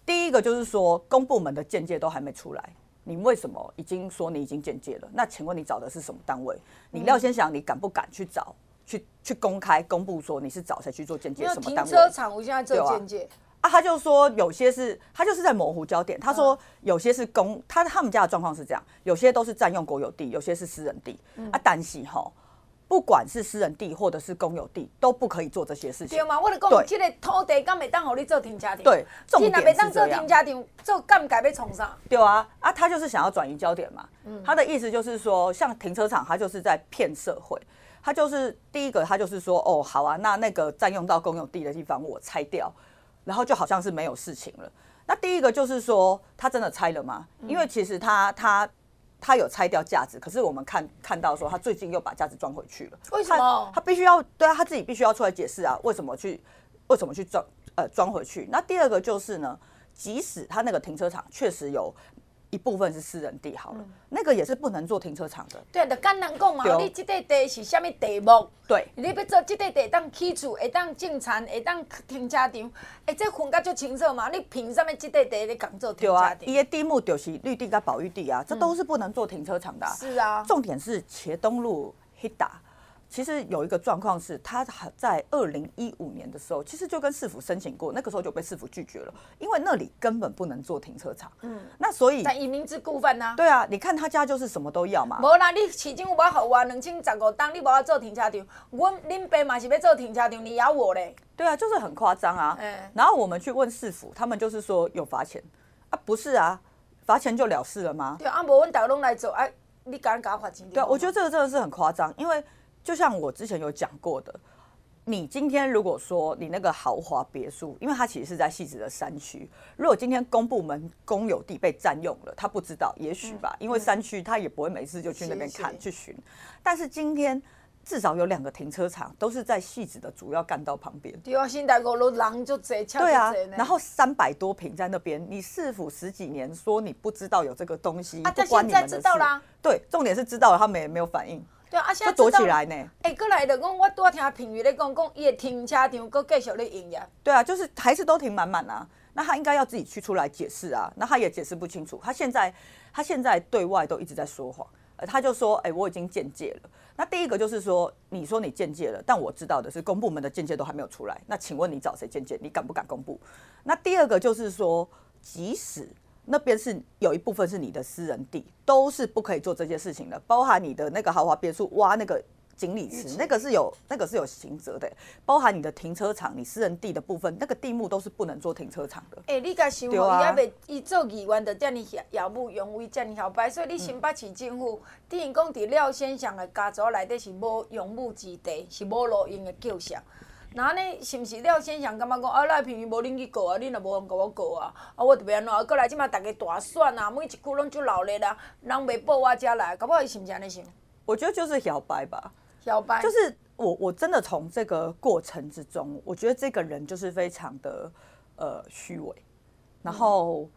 第一个就是说公部门的间接都还没出来。你为什么已经说你已经间接了？那请问你找的是什么单位？你廖先祥，你敢不敢去找？去去公开公布说你是找谁去做间接？什么单位？停车场我现在做间接啊，他就说有些是，他就是在模糊焦点。他说有些是公，他他们家的状况是这样，有些都是占用国有地，有些是私人地。啊，但是哈。不管是私人地或者是公有地，都不可以做这些事情。对嘛？我的讲，这个土地敢没当好你做停车场？对，重点是这样。做停车场，做干改被冲上？对啊，啊，他就是想要转移焦点嘛。嗯。他的意思就是说，像停车场，他就是在骗社会。他就是第一个，他就是说，哦，好啊，那那个占用到公有地的地方，我拆掉，然后就好像是没有事情了。那第一个就是说，他真的拆了吗？因为其实他他。他有拆掉架子，可是我们看看到说他最近又把架子装回去了。为什么？他必须要对啊，他自己必须要出来解释啊，为什么去为什么去装呃装回去？那第二个就是呢，即使他那个停车场确实有。一部分是私人地，好了，嗯、那个也是不能做停车场的。对，就简单讲嘛，你这块地是什么地目？对，你要做这块地当起厝，会当种田，会当停车场，哎，这分甲就清楚嘛。你凭什么这块地你讲做停车场？对啊，伊的地目就是绿地跟保育地啊，这都是不能做停车场的、啊嗯。是啊，重点是茄东路黑打。其实有一个状况是，他在二零一五年的时候，其实就跟市府申请过，那个时候就被市府拒绝了，因为那里根本不能做停车场。嗯，那所以但以明知故犯呐。对啊，你看他家就是什么都要嘛。无啦，你市政府要给我两千十五档，你无要做停车场，我恁爸嘛是要做停车场，你咬我嘞？对啊，就是很夸张啊。嗯。然后我们去问市府，他们就是说有罚钱啊，不是啊，罚钱就了事了吗？对啊，无阮大家拢来做，哎、啊，你敢搞罚钱？对啊，我觉得这个真的是很夸张，因为。就像我之前有讲过的，你今天如果说你那个豪华别墅，因为它其实是在汐止的山区，如果今天公部门公有地被占用了，他不知道，也许吧，因为山区他也不会每次就去那边看去巡。但是今天至少有两个停车场都是在汐止的主要干道旁边。对啊，现在五路人就贼，对啊，然后三百多平在那边，你市府十几年说你不知道有这个东西，不关你们的事。对，重点是知道了，他们也没有反应。对啊，现在躲起来呢。哎，过来的讲，我多听评语咧讲，讲伊的停车场搁继续咧营业。对啊，就是还是都停满满啊。那他应该要自己去出来解释啊。那他也解释不清楚。他现在他现在对外都一直在说谎。呃，他就说，哎，我已经鉴界了。那第一个就是说，你说你鉴界了，但我知道的是公部门的鉴界都还没有出来。那请问你找谁鉴界？你敢不敢公布？那第二个就是说，即使。那边是有一部分是你的私人地，都是不可以做这些事情的，包含你的那个豪华别墅挖那个锦鲤池，那个是有那个是有刑责的，包含你的停车场、你私人地的部分，那个地目都是不能做停车场的。哎、欸，你甲想吼，伊还未伊做议员，就遮尔耀耀武扬威，遮尔摇摆，所以你新北市政府，等于讲伫廖先生的家族内底是无用武之地，是无路用的旧巷。那呢，是毋是廖先生感觉讲啊，赖品妤无恁去告啊，恁也无通甲我告啊，啊，我特别安怎？过来即马大家大选啊，每一区拢就闹热啊，人袂报我遮来，搞不好伊是毋是安尼想？我觉得就是摇摆吧，摇摆就是我我真的从这个过程之中，我觉得这个人就是非常的呃虚伪，然后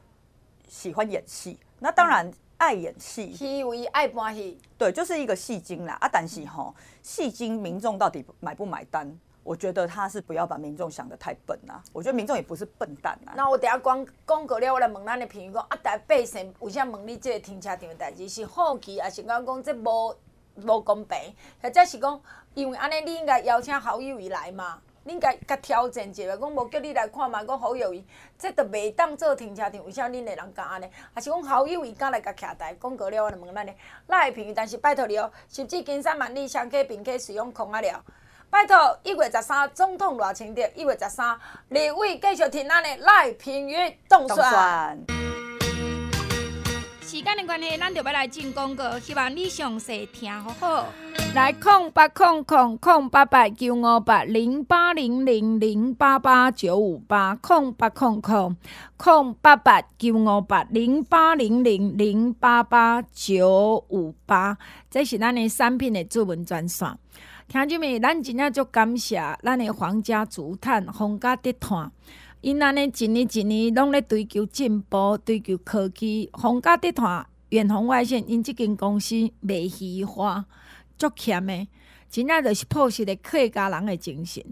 喜欢演戏，那当然爱演戏，戏为爱搬戏，对，就是一个戏精啦。啊，但是吼，戏精民众到底买不买单？我觉得他是不要把民众想得太笨啊！我觉得民众也不是笨蛋啊。那我等下讲讲过了，我来问咱的朋友讲啊，台百姓为啥问你这个停车场的代志是好奇，还是讲讲这无无公平？或者是讲因为安尼，你应该邀请好友伊来嘛？你应该甲挑战一下，讲无叫你来看嘛？讲好友伊这都袂当做停车场，为啥恁的人敢安尼？还是讲好友伊敢来甲徛台？讲过了，我来问咱的赖朋友，但是拜托你哦，实际金山万里双溪并可使用空啊了。拜托，一月十三总统偌清点，一月十三立委继续听咱的赖平月动算。时间的关系，咱就要来进广告，希望你详细听好好。来，空八空空空八八九五八零八零零零八八九五八空八空空空八八九五八零八零零零八八九五八，这是咱的产品的主文专线。听众们，咱真正足感谢咱的皇家竹炭、皇家地毯，因安尼一年一年拢咧追求进步、追求科技。皇家地毯、远红外线，因即间公司未虚华，足欠的，真正就是朴实的客家人的精神。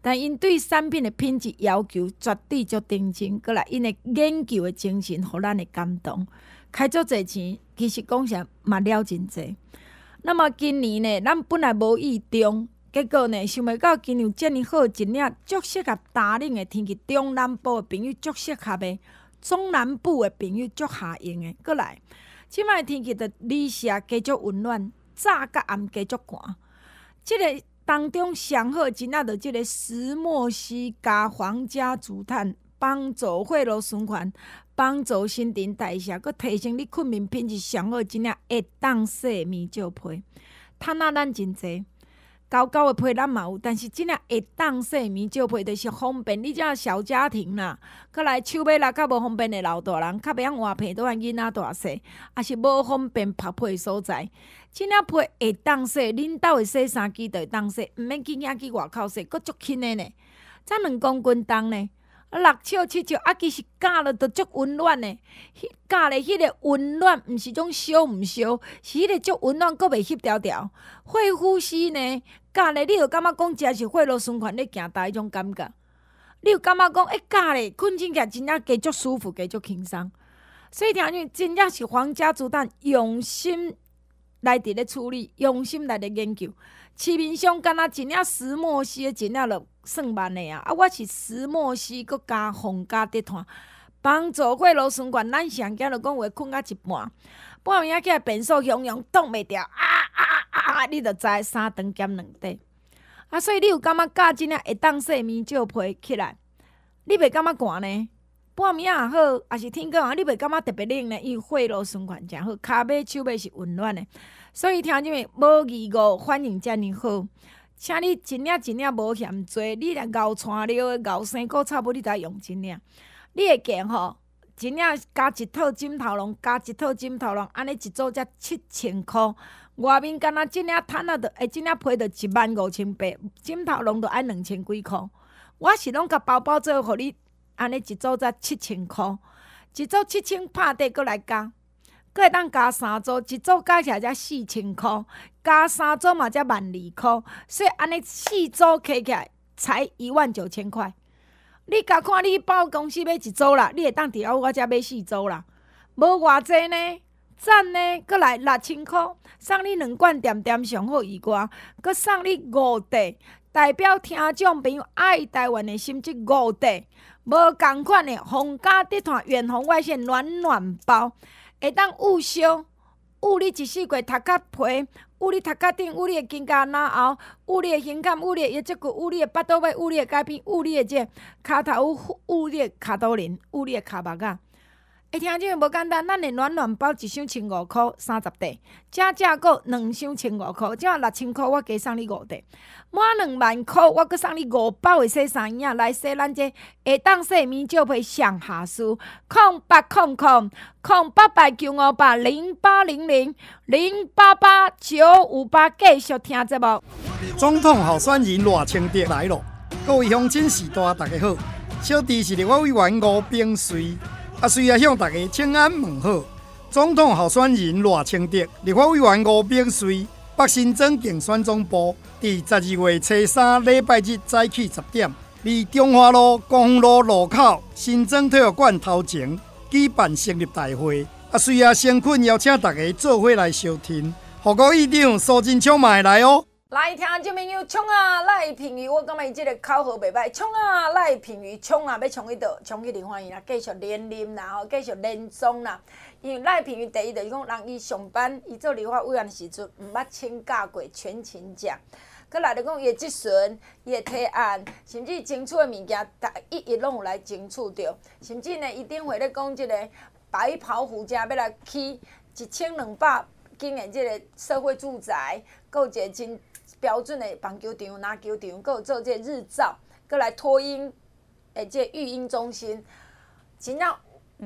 但因对产品的品质要求绝对足认真，阁来因的研究的精神，互咱的感动。开足侪钱，其实讲啥嘛了真侪。那么今年呢，咱本来无意中，结果呢，想袂到今年遮尔好，一领足适合大冷的天气，中南部的朋友足适合的，中南部的朋友足下用的。过来，即摆天气的日下加足温暖，早甲暗加足寒。即个当中上好，真正着即个石墨烯加皇家竹炭，帮助血路循环。帮助新陈代谢，佮提升你困眠品质上好，真正会当洗面罩被。趁啊咱真济，高高的被咱嘛有，但是真正会当洗面罩被，着是方便你遮小家庭啦。佮来手尾啦较无方便的老大人，较袂晓换被，都按囡仔大细，也是无方便拍被所在。真正被会当洗，恁兜的洗衫机着会当洗，毋免去遐去外口洗，佫足轻的呢。才两公斤重呢。六尺七尺，啊，其实加了都足温暖的。迄加了迄个温暖，毋是种烧毋烧，是迄个足温暖，阁袂翕条条。会呼吸呢，加了你就感觉讲真是血路循环咧行大迄种感觉。你有感觉讲，哎，加了困起来真正加足舒服，加足轻松。所以听讲真正是皇家竹炭用心来伫咧处理，用心来咧研究。市面上敢若真正石墨烯真正了。算万的啊！啊，我是石墨烯，阁加皇家竹炭，帮助血路循环。咱上惊着讲话困到一半，半夜起来便所汹汹挡袂牢，啊啊啊啊！你着知三顿兼两块。啊，所以你有感觉加真正会当洗面罩被起来，你袂感觉寒呢？半暝也好，还是天光啊，你袂感觉特别冷呢？因为血路循环诚好，骹尾手尾是温暖的，所以听见没？无二五反应遮尔好。请你真领真领无嫌多，你来熬川料的熬生果差不多，你才用真领。你会见吼，真领加一套枕头笼，加一套枕头笼，安尼一组才七千箍。外面敢若真领毯仔，着会真领赔着一万五千八，枕头笼着爱两千几箍。我是拢甲包包做互你，安尼一组才七千箍，一组七千拍底阁来加。阁会当加三组，一组加起来才四千箍，加三组嘛才万二箍，所以安尼四组加起来才一万九千块。你甲看你报公司买一组啦，你会当伫遐我遮买四组啦，无偌济呢，赞呢，阁来六千箍，送你两罐点点上好以外，阁送你五袋，代表听众朋友爱台湾的心质五袋，无共款的皇家竹炭远红外线暖暖包。会当捂烧捂你一世过头壳皮，捂你头壳顶，捂你的肩胛脑后，捂你的胸坎，捂你的腰脊骨，捂你的腹肚尾，捂你的改变，捂你的这骹头，捂你的骹肚仁，捂你的骹目仔。听这个无简单，咱的暖暖包一箱千五块三十块，正正阁两箱千五块，这六千块我加送你五块，满两万块我阁送你五包的洗衫液来洗咱这下当洗面照片上下书，空八空空空八八九五八零八零零零八八九五八继续听节目。总统候选人罗清德来了，各位乡亲士大大家好，小弟是立法委员吴冰水。啊，需要向大家请安问好。总统候选人赖清德、立法委员吴秉媠、北新庄竞选总部，伫十二月初三礼拜日早起十点，伫中华路光复路路口新庄体育馆头前举办成立大会。啊，需要先困邀请大家做伙来收听。何国议长苏贞昌嘛会来哦。来听这朋友冲啊！赖品妤，我感觉伊这个口号袂歹。冲啊！赖品妤，冲啊！要冲去倒？冲去立法院啦，继续连任啦，吼，继续连总啦。因为赖品妤第一就是讲，人伊上班，伊做立法委员时阵，毋捌请假过全勤奖。阁来着讲伊的质询，伊的提案，甚至争取的物件，逐一一拢有来争取着。甚至呢，伊顶回咧讲即个白袍护驾要来起一千两百间的这个社会住宅，阁有一个真。标准的棒球场、篮球场，阁有做这个日照，阁来托婴，诶，这育婴中心，真正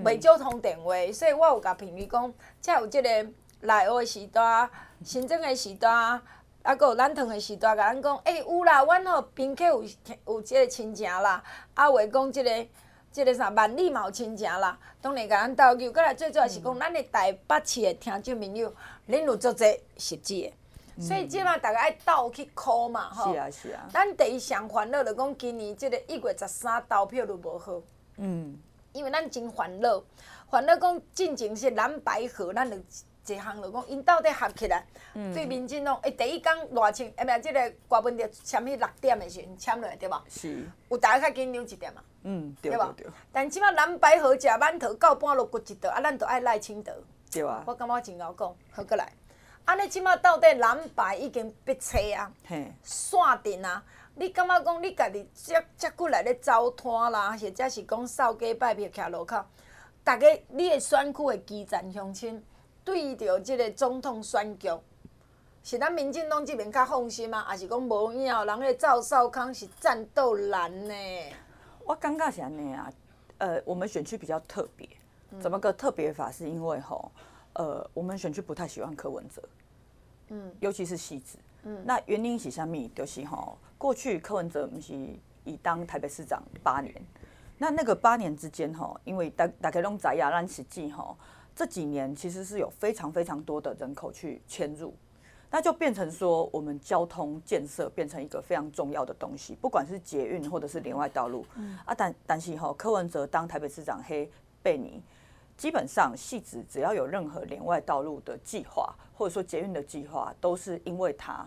未少通电话，嗯、所以我有甲评语讲，才有即个内湖的时代、新增的时代，啊，阁有南屯的时代，甲咱讲，诶、欸，有啦，阮吼宾客有有即个亲情啦，啊，话讲即个即个啥万里嘛有亲情啦，当然甲咱斗牛，阁来最主要是讲，咱的台北市的听众朋友，恁有做这实际的。所以即马大家爱斗去考嘛，吼。是啊是啊。咱第一上烦恼就讲今年即个一月十三投票都无好。嗯。因为咱真烦恼，烦恼讲进前是蓝白河，咱就一项就讲因到底合起来，嗯、对民进党诶第一工偌清，诶咩？即个瓜分着签迄六点诶时阵签落来对无？是。有大家较紧张一点嘛？嗯，对无？但即马蓝白合食馒头到半路骨一道，啊，咱就爱赖清德。对啊。我感觉真敖讲，好过来。安尼即马到底蓝白已经逼车啊，线定啊！你感觉讲你家己接接过来咧走摊啦，或者是讲扫街拜票徛路口，逐个你的选区的基层乡亲对着即个总统选举，是咱民进党这边较放心啊？还是讲无影人迄赵少康是战斗蓝呢？我感觉是安尼啊，呃，我们选区比较特别，怎么个特别法？是因为吼。呃，我们选区不太喜欢柯文哲，嗯，尤其是汐止，嗯，那原因是啥物？就是吼，过去柯文哲不是已当台北市长八年，那那个八年之间吼，因为大大概拢知亚咱实际吼，这几年其实是有非常非常多的人口去迁入，那就变成说我们交通建设变成一个非常重要的东西，不管是捷运或者是连外道路，嗯。啊，但但是吼，柯文哲当台北市长黑贝尼。基本上，戏子只要有任何连外道路的计划，或者说捷运的计划，都是因为它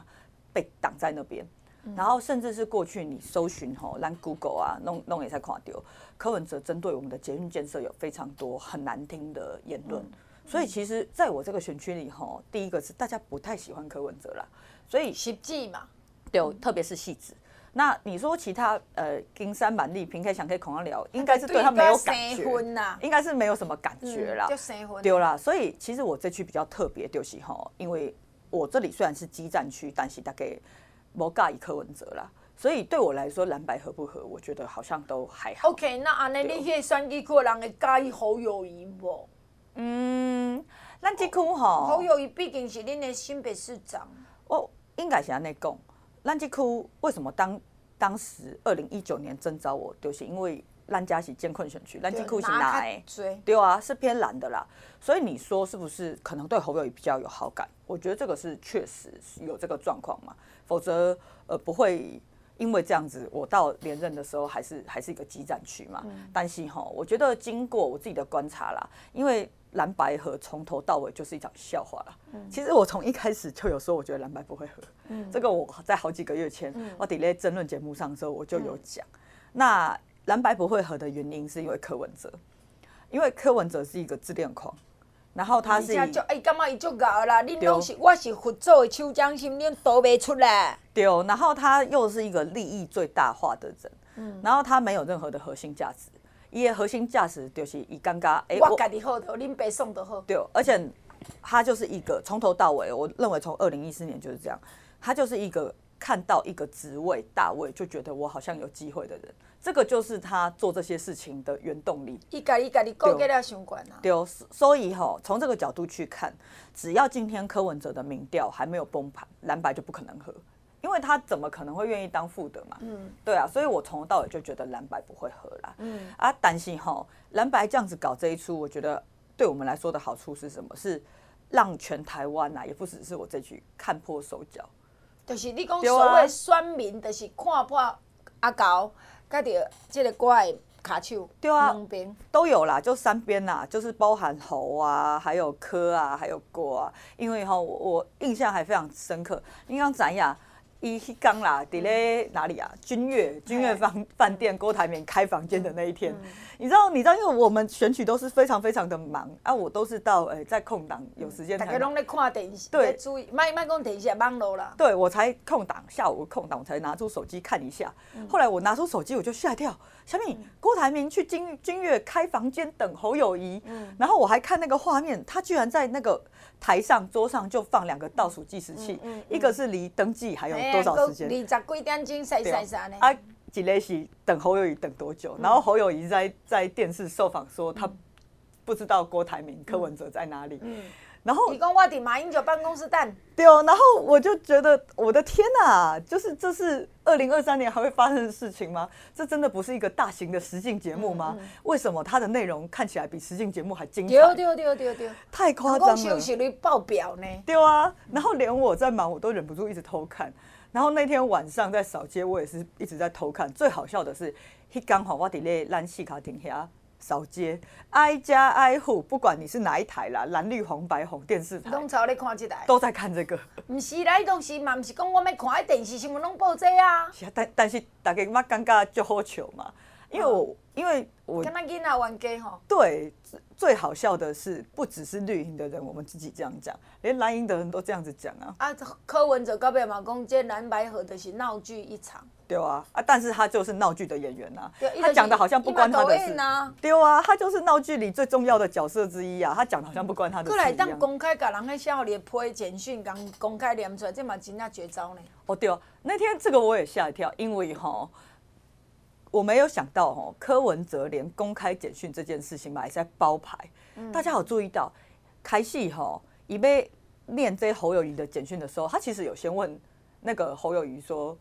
被挡在那边。然后，甚至是过去你搜寻吼，让 Google 啊，弄弄也在看到，柯文哲针对我们的捷运建设有非常多很难听的言论。所以，其实在我这个选区里吼，第一个是大家不太喜欢柯文哲啦。所以，实际嘛，对，特别是汐止。那你说其他呃，金山满地平，可以想可以恐他聊，应该是对他没有感觉，应该是没有什么感觉啦，丢啦。所以其实我这区比较特别，就是吼，因为我这里虽然是基站区，但是大概无介意柯文哲啦，所以对我来说蓝白合不合，我觉得好像都还好。OK，那安尼你去选举区人会介意侯友谊不？嗯，咱这区吼，好友谊毕竟是恁的新北市长，我应该是安尼讲。咱这区为什么当当时二零一九年征召我，就是因为咱家是艰困选区，咱这区是蓝的，对啊，是偏蓝的啦。所以你说是不是可能对侯友宜比较有好感？我觉得这个是确实有这个状况嘛，否则呃不会因为这样子，我到连任的时候还是还是一个激战区嘛。但是哈，我觉得经过我自己的观察啦，因为。蓝白合从头到尾就是一场笑话了。其实我从一开始就有说，我觉得蓝白不会合。这个我在好几个月前，我 delay 争论节目上的时候，我就有讲。那蓝白不会合的原因是因为柯文哲，因为柯文哲是一个自恋狂，然后他是就，哎，干嘛伊就搞啦？你拢是我是佛祖的手掌心，恁都袂出来。对，然后他又是一个利益最大化的人，嗯，然后他没有任何的核心价值，伊的核心价值就是伊刚刚，哎，我家己好的，恁白送的好。对，而且他就是一个从头到尾，我认为从二零一四年就是这样，他就是一个看到一个职位大位就觉得我好像有机会的人。这个就是他做这些事情的原动力。一家一家的勾结了相关啊。对，所以哈，从这个角度去看，只要今天柯文哲的民调还没有崩盘，蓝白就不可能合，因为他怎么可能会愿意当副的嘛？嗯，对啊，所以我从头到尾就觉得蓝白不会合啦。嗯啊，担心哈，蓝白这样子搞这一出，我觉得对我们来说的好处是什么？是让全台湾啊，也不只是我这局看破手脚。就是你讲所谓选民，就是看破阿高。盖着这个怪卡手，对啊，两边都有啦，就三边啦，就是包含侯啊，还有柯啊，还有郭啊。因为哈，我我印象还非常深刻。你刚怎样？一刚啦，伫咧哪里啊？君悦君悦房饭店，郭台铭开房间的那一天。你知道，你知道，因为我们选举都是非常非常的忙啊，我都是到诶、欸、在空档有时间。大家拢在看电视，对，注意，卖卖讲电视网络啦。对，我才空档，下午空档我才拿出手机看一下。嗯、后来我拿出手机，我就吓一跳，小敏，郭台铭去君君悦开房间等侯友谊，嗯、然后我还看那个画面，他居然在那个台上桌上就放两个倒数计时器，嗯嗯嗯、一个是离登记还有多少时间？二十几点钟晒晒晒呢？几类是等侯友谊等多久？然后侯友谊在在电视受访说他不知道郭台铭、柯文哲在哪里。然后你讲我的马英九办公室等。对哦，然后我就觉得我的天哪，就是这是二零二三年还会发生的事情吗？这真的不是一个大型的实境节目吗？为什么它的内容看起来比实境节目还精彩？对对对对对，太夸张了。收视率爆表呢。对啊，然后连我在忙，我都忍不住一直偷看。然后那天晚上在扫街，我也是一直在偷看。最好笑的是，一刚好我在那烂戏卡停下扫街，挨家挨户，不管你是哪一台啦，蓝绿红白红电视台，拢朝你看这台，都在看这个。毋是啦，东西嘛，毋是讲我要看电视新闻拢报这啊。是啊，但但是大家嘛感觉就好笑嘛，因为我。因为我跟他囡仔玩 gay 哈，对，最好笑的是，不只是绿营的人，我们自己这样讲，连蓝营的人都这样子讲啊。啊，柯文哲告别嘛，讲这蓝白合的是闹剧一场。对啊，啊，但是他就是闹剧的演员呐、啊，他讲的好像不关他的事。对啊，他就是闹剧里最重要的角色之一啊，他讲的好像不关他的事。过来当公开把人家笑脸破简讯，刚公开念出来，这嘛真正绝招呢。哦对哦，那天这个我也吓一跳，因为哈。我没有想到哦，柯文哲连公开简讯这件事情嘛，还在包牌。嗯、大家有注意到，开戏哈，一被念这侯友宜的简讯的时候，他其实有先问那个侯友宜说，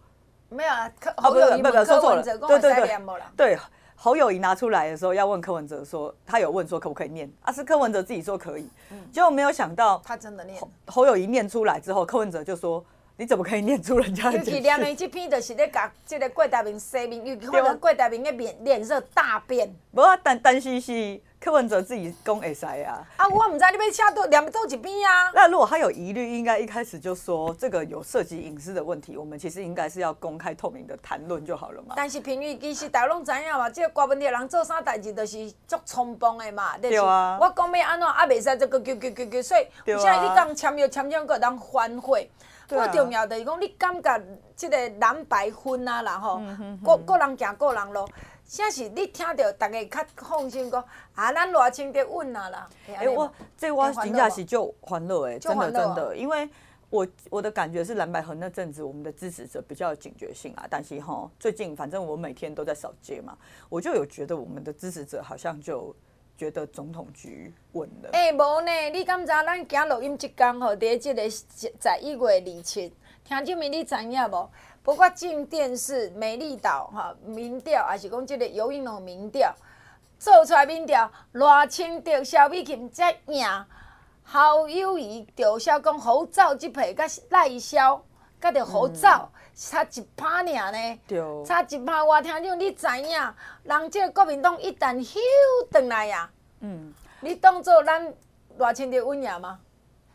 没有啊，侯友宜问柯文哲，对对对，对侯友宜拿出来的时候要问柯文哲说，他有问说可不可以念，啊是柯文哲自己说可以，嗯、结果没有想到他真的念。侯友宜念出来之后，柯文哲就说。你怎么可以念出人家的？尤其念的这篇，就是在讲这个郭台铭声明，尤其看到郭台铭的脸脸色大变。无啊，但但是是柯文哲自己讲会使啊。啊，我唔知你要写多念多几篇啊。那如果他有疑虑，应该一开始就说这个有涉及隐私的问题，我们其实应该是要公开透明的谈论就好了嘛。但是评语其实大家拢知影嘛，这个瓜分的人做啥代志都是足冲动的嘛。对啊。我讲要安怎啊，未使这个叫叫叫叫，所以现在你讲签约签签个当反悔。最重要的是讲，你感觉这个蓝白分啊，然后个个人行个人路，现是你听到大家较放心讲，啊，咱热情得稳啊啦。哎，我这我真正是就欢乐哎，真的真的，因为我我的感觉是蓝白合那阵子，我们的支持者比较有警觉性啊。但是哈，最近反正我每天都在扫街嘛，我就有觉得我们的支持者好像就。觉得总统局稳了。哎、欸，无呢，你敢知咱今录音即天吼，伫即个十一月二七，听这面你知影无？包括进电视、美丽岛哈民调，还是讲即个游盈隆民调，做出来民调，偌清德、萧美琴才赢，侯友谊、赵少讲好走即批，甲赖萧，甲着好走。嗯差一拍尔呢，对差一拍我听讲你知影，人这个国民党一旦休转来呀，嗯，你当做咱偌清的稳赢吗？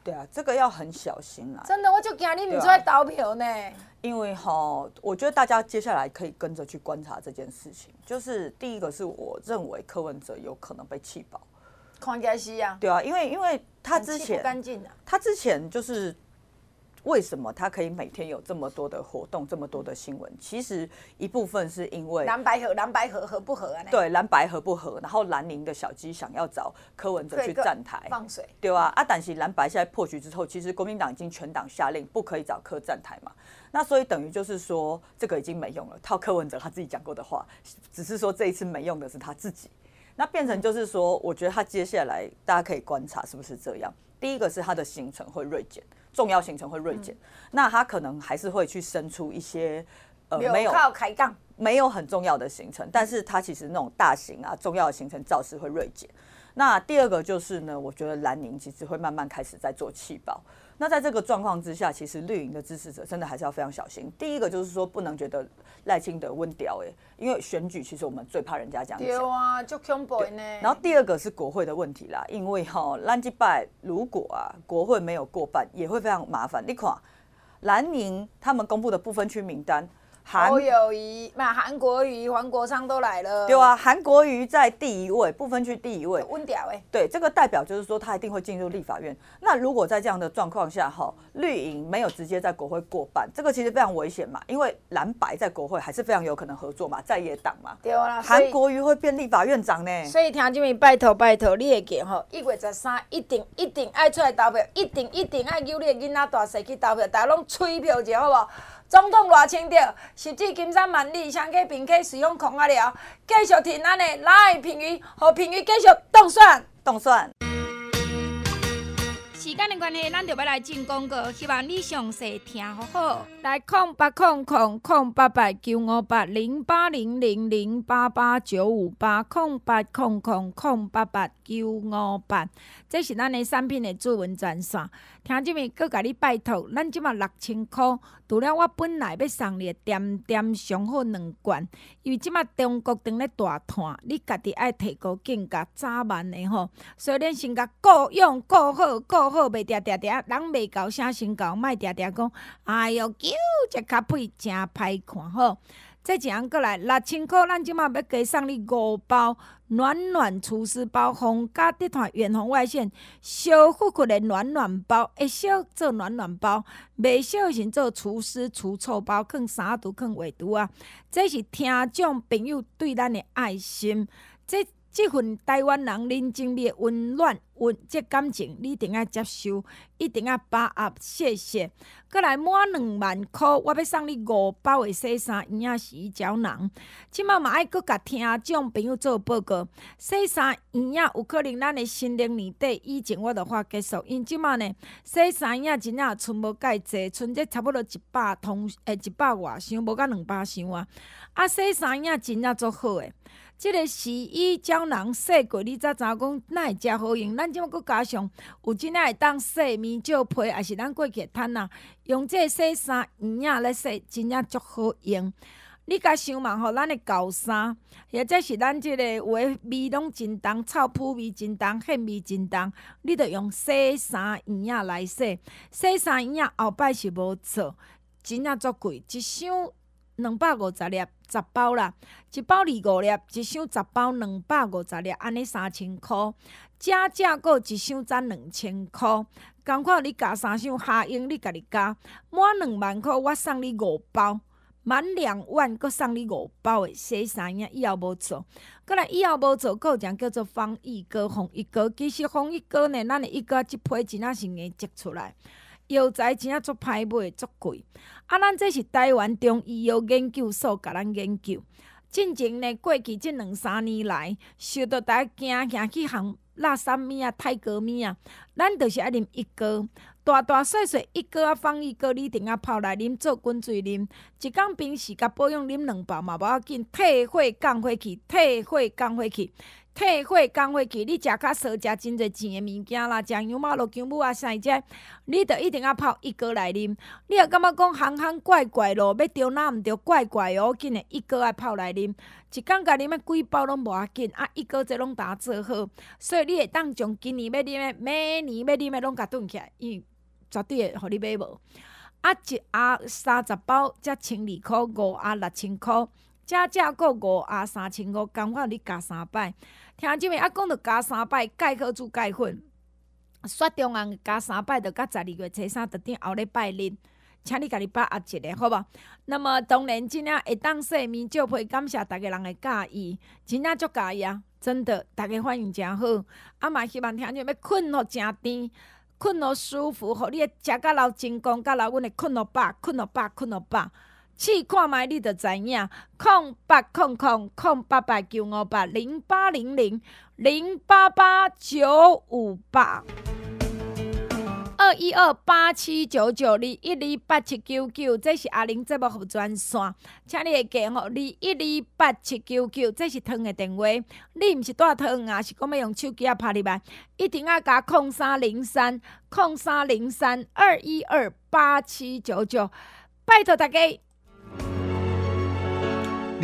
对啊，这个要很小心啊。真的，我就惊你唔出来投票呢。因为哈，我觉得大家接下来可以跟着去观察这件事情。就是第一个是我认为柯文哲有可能被气爆。看起来是啊。对啊，因为因为他之前，他之前就是。为什么他可以每天有这么多的活动，这么多的新闻？其实一部分是因为蓝白合，蓝白合合不合啊？对，蓝白合不合？然后蓝营的小鸡想要找柯文哲去站台放水，对吧？啊，但是蓝白现在破局之后，其实国民党已经全党下令不可以找柯站台嘛。那所以等于就是说，这个已经没用了。套柯文哲他自己讲过的话，只是说这一次没用的是他自己。那变成就是说，我觉得他接下来大家可以观察是不是这样。第一个是他的行程会锐减。重要行程会锐减，嗯、那他可能还是会去生出一些呃没有靠开杠没有很重要的行程，但是他其实那种大型啊重要的行程造势会锐减。那第二个就是呢，我觉得南宁其实会慢慢开始在做气爆。那在这个状况之下，其实绿营的支持者真的还是要非常小心。第一个就是说，不能觉得赖清德温掉哎，因为选举其实我们最怕人家这样讲。对啊，就恐怖呢。然后第二个是国会的问题啦，因为哈烂鸡拜如果啊国会没有过半，也会非常麻烦。你看蓝营他们公布的不分区名单。侯友谊，那韩国瑜、黄国昌都来了。对啊，韩国瑜在第一位，不分区第一位。温调哎。对，这个代表就是说他一定会进入立法院。那如果在这样的状况下，哈，绿营没有直接在国会过半，这个其实非常危险嘛，因为蓝白在国会还是非常有可能合作嘛，在野党嘛。对啊。韩国瑜会变立法院长呢。所以听这边拜托拜托，你会记吼，一月十三一定一定爱出来投票，一定一定爱叫你的囡仔大细去投票，大家拢吹票者好不好？总统偌清调，实际金山万里，双溪并溪水涌空啊了，继续听咱的来评语，和评语继续动算动算。时间的关系，咱就要来进广告，希望你详细听好好。来，空八空空空八八九五八零八零零零八八九五八空八空空空八八九五八，这是咱的产品的主文专线。听这边，搁甲你拜托，咱即马六千块，除了我本来要送你点点上好两罐，因为即马中国正咧大摊，你家己爱提高境界早晚的吼，所以恁先甲顾用顾好顾好，袂定定定，人袂高声先到，莫定定讲，哎哟，呜，这咖啡真歹看吼。再一样过来六千块，咱即马要加送你五包暖暖厨师包，红加地团远红外线，小富贵的暖暖包，会小做暖暖包，袂小型做厨师除臭包，放三毒，放围毒啊！这是听众朋友对咱的爱心，这。这份台湾人认真的温暖、温这感情，你一定要接受，一定要把握。谢谢。过来满两万块，我要送你五包的洗衫营养洗衣胶囊。即马嘛爱搁甲听众朋友做报告，洗衫营养有可能咱的新历年底以前我着话结束，因即马呢，洗衫营养真正剩无介济，剩这差不多一百通，诶、一百外箱，无甲两百箱啊。啊，洗衫营养真正足好诶。即个洗衣胶囊洗过，你才知影讲哪会遮好用。咱即马搁加上有真仔会当洗面照被，还是咱过去趁啊，用这洗衫婴仔来洗，真正足好用。你甲想嘛吼，咱的旧衫，或者是咱即个有诶味拢真重，臭扑味真重，汗味真重，你着用洗衫婴仔来洗。洗衫婴仔后摆是无错，真正足贵，一箱。两百五十粒，十包啦，一包二五粒，一箱十包，两百五十粒，安尼三千箍。加价过一箱才两千箍。共款你加三箱，下用你家己加。满两万箍，我送你五包；满两万，搁送你五包诶洗衫液。以后无做，过来以后无做，搁有一叫做防疫膏、防疫膏。其实防疫膏呢，咱诶一哥一批真正是硬挤出来。药材真正足歹买，足贵。啊，咱这是台湾中医药研究所甲咱研究。进前呢，过去这两三年来，受到大家惊去含垃圾物啊、泰国物啊，咱着是爱啉一哥，大大细细一哥啊，防疫膏你一定要泡来啉，做滚水啉。一工平时甲保养啉两包嘛，无要紧，退火降火气，退火降火气。退火降火气，你食较少食真侪钱诶物件啦，酱油嘛、落姜母啊，啥只，你着一定啊泡一锅来啉。你若感觉讲行行怪怪咯，要着哪毋着怪怪哦，紧诶一哥爱泡来啉。一工甲啉诶几包拢无要紧，啊一锅这拢打做好，所以你会当将今年要啉诶、明年要啉诶拢甲囤起来，因为绝对会互你买无。啊一盒三十包才千二箍，五盒六千箍。加价过五啊三千五，刚好你加三摆。听这边啊，讲到加三摆，钙壳珠钙粉，雪中红加三摆，就到十二月初三特定后礼拜日，请你家己把握一下，好无？那么当然，真正会当说面照配，感谢逐个人的介意，真正足介意啊！真的，大家反应诚好。啊嘛，希望听这边要困落诚甜，困落舒服，互你食甲老成功，甲老阮会困落饱，困落饱，困落饱。试看觅你就知影，空八空空空八八九五八零八零零零八八九五八二一二八七九九二一二八七九九，这是阿玲节目服务专线，请你会记吼，二一二八七九九，这是汤的电话。你毋是带汤啊，是讲要用手机啊拍入来，一定要加空三零三空三零三二一二八七九九，拜托大家。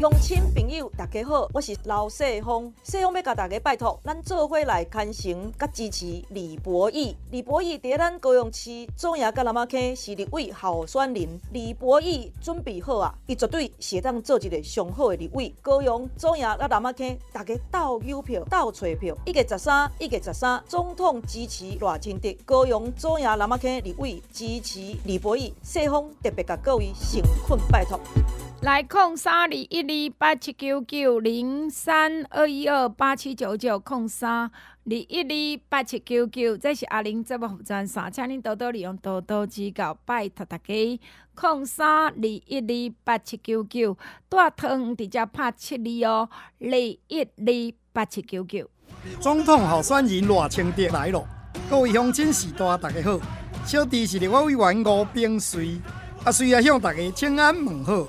乡亲朋友，大家好，我是刘世峰。世峰要甲大家拜托，咱做伙来牵成甲支持李博义。李博义伫咱高雄市左营甲南仔坑是立委候选人。李博义准备好啊，伊绝对是当做一个上好的立委。高雄左营甲南仔坑，大家斗有票，斗找票。一月十三，一月十三，总统支持赖清德。高雄左营南仔坑立委支持李博义。世峰特别甲各位诚恳拜托。来控三二一二八七九九零三二一二八七九九控三二一二八七九九，这是阿玲节目专线，请您多多利用，多多指教，拜托大家。控三二一二八七九九，大汤直接拍七二哦，二一二八七九九。总统候选人赖清德来了，各位乡亲士大大家好，小弟是立法委员吴秉媠，啊，需要向大家请安问好。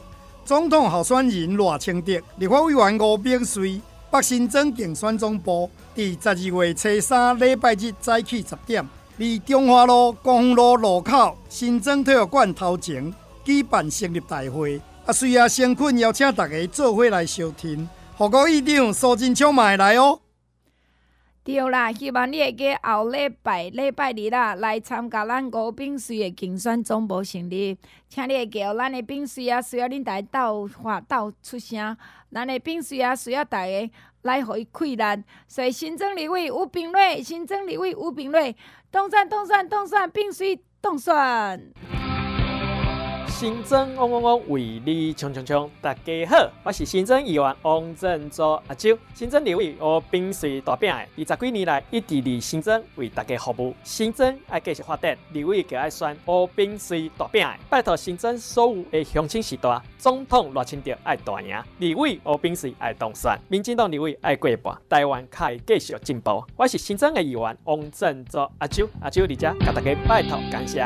总统候选人赖清德，立法委员吴炳叡，北新庄竞选总部，伫十二月初三礼拜日早起十点，伫中华路光复路路口新庄体育馆头前举办成立大会。啊，需要先恳邀请大家做伙来收听，何国议长苏贞昌也会来哦。对啦，希望你会记后礼拜礼拜日啦，来参加咱吴秉媠的竞选总部成立，请你会记哦，咱的秉媠啊，需要恁大家斗话斗出声，咱的秉媠啊，需要大家来互伊气力。所以新增立委吴秉叡，新增立委吴秉叡，当选当选当选，秉媠当选。新庄嗡嗡嗡，为你冲冲冲！大家好，我是新增议员王振洲阿周。新增立委吴秉媠大饼的，二十几年来一直伫新增为大家服务。新庄爱继续发展，立委就爱选吴秉媠大饼的。拜托新增所有的乡亲士大，总统赖清德爱大赢，立委吴秉媠爱当选，民进党立委爱过半，台湾可以继续进步。我是新增的议员王振洲阿周，阿周伫遮甲大家拜托感谢。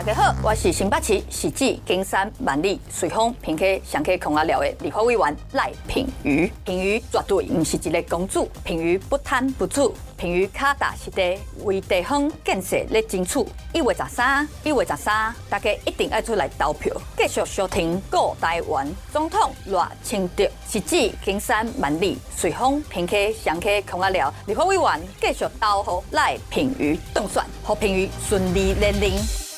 大家好，我是新北市汐止金山万里随风平溪上溪空阿寮的立法委员赖品妤。品妤绝对不是一个公主，品妤不贪不醋，品妤脚踏实地为地方建设来争取。一月十三，一月十三，大家一定要出来投票，继续收听顾台湾总统赖清德。汐止金山万里随风平溪上溪空阿寮立法委员继续投予赖品妤当选，和品妤顺利连任。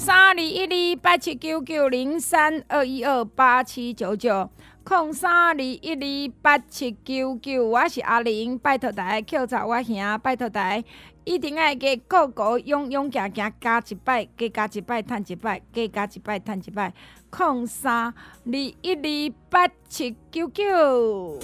三二一二八七九九零三二一二八七九九，空三二一二八七九九，我是阿玲，拜托大家扣查我兄，拜托大家一定爱加个个勇勇行行加一摆，加加一摆趁一摆，加加一摆趁一摆，空三二一二八七九九。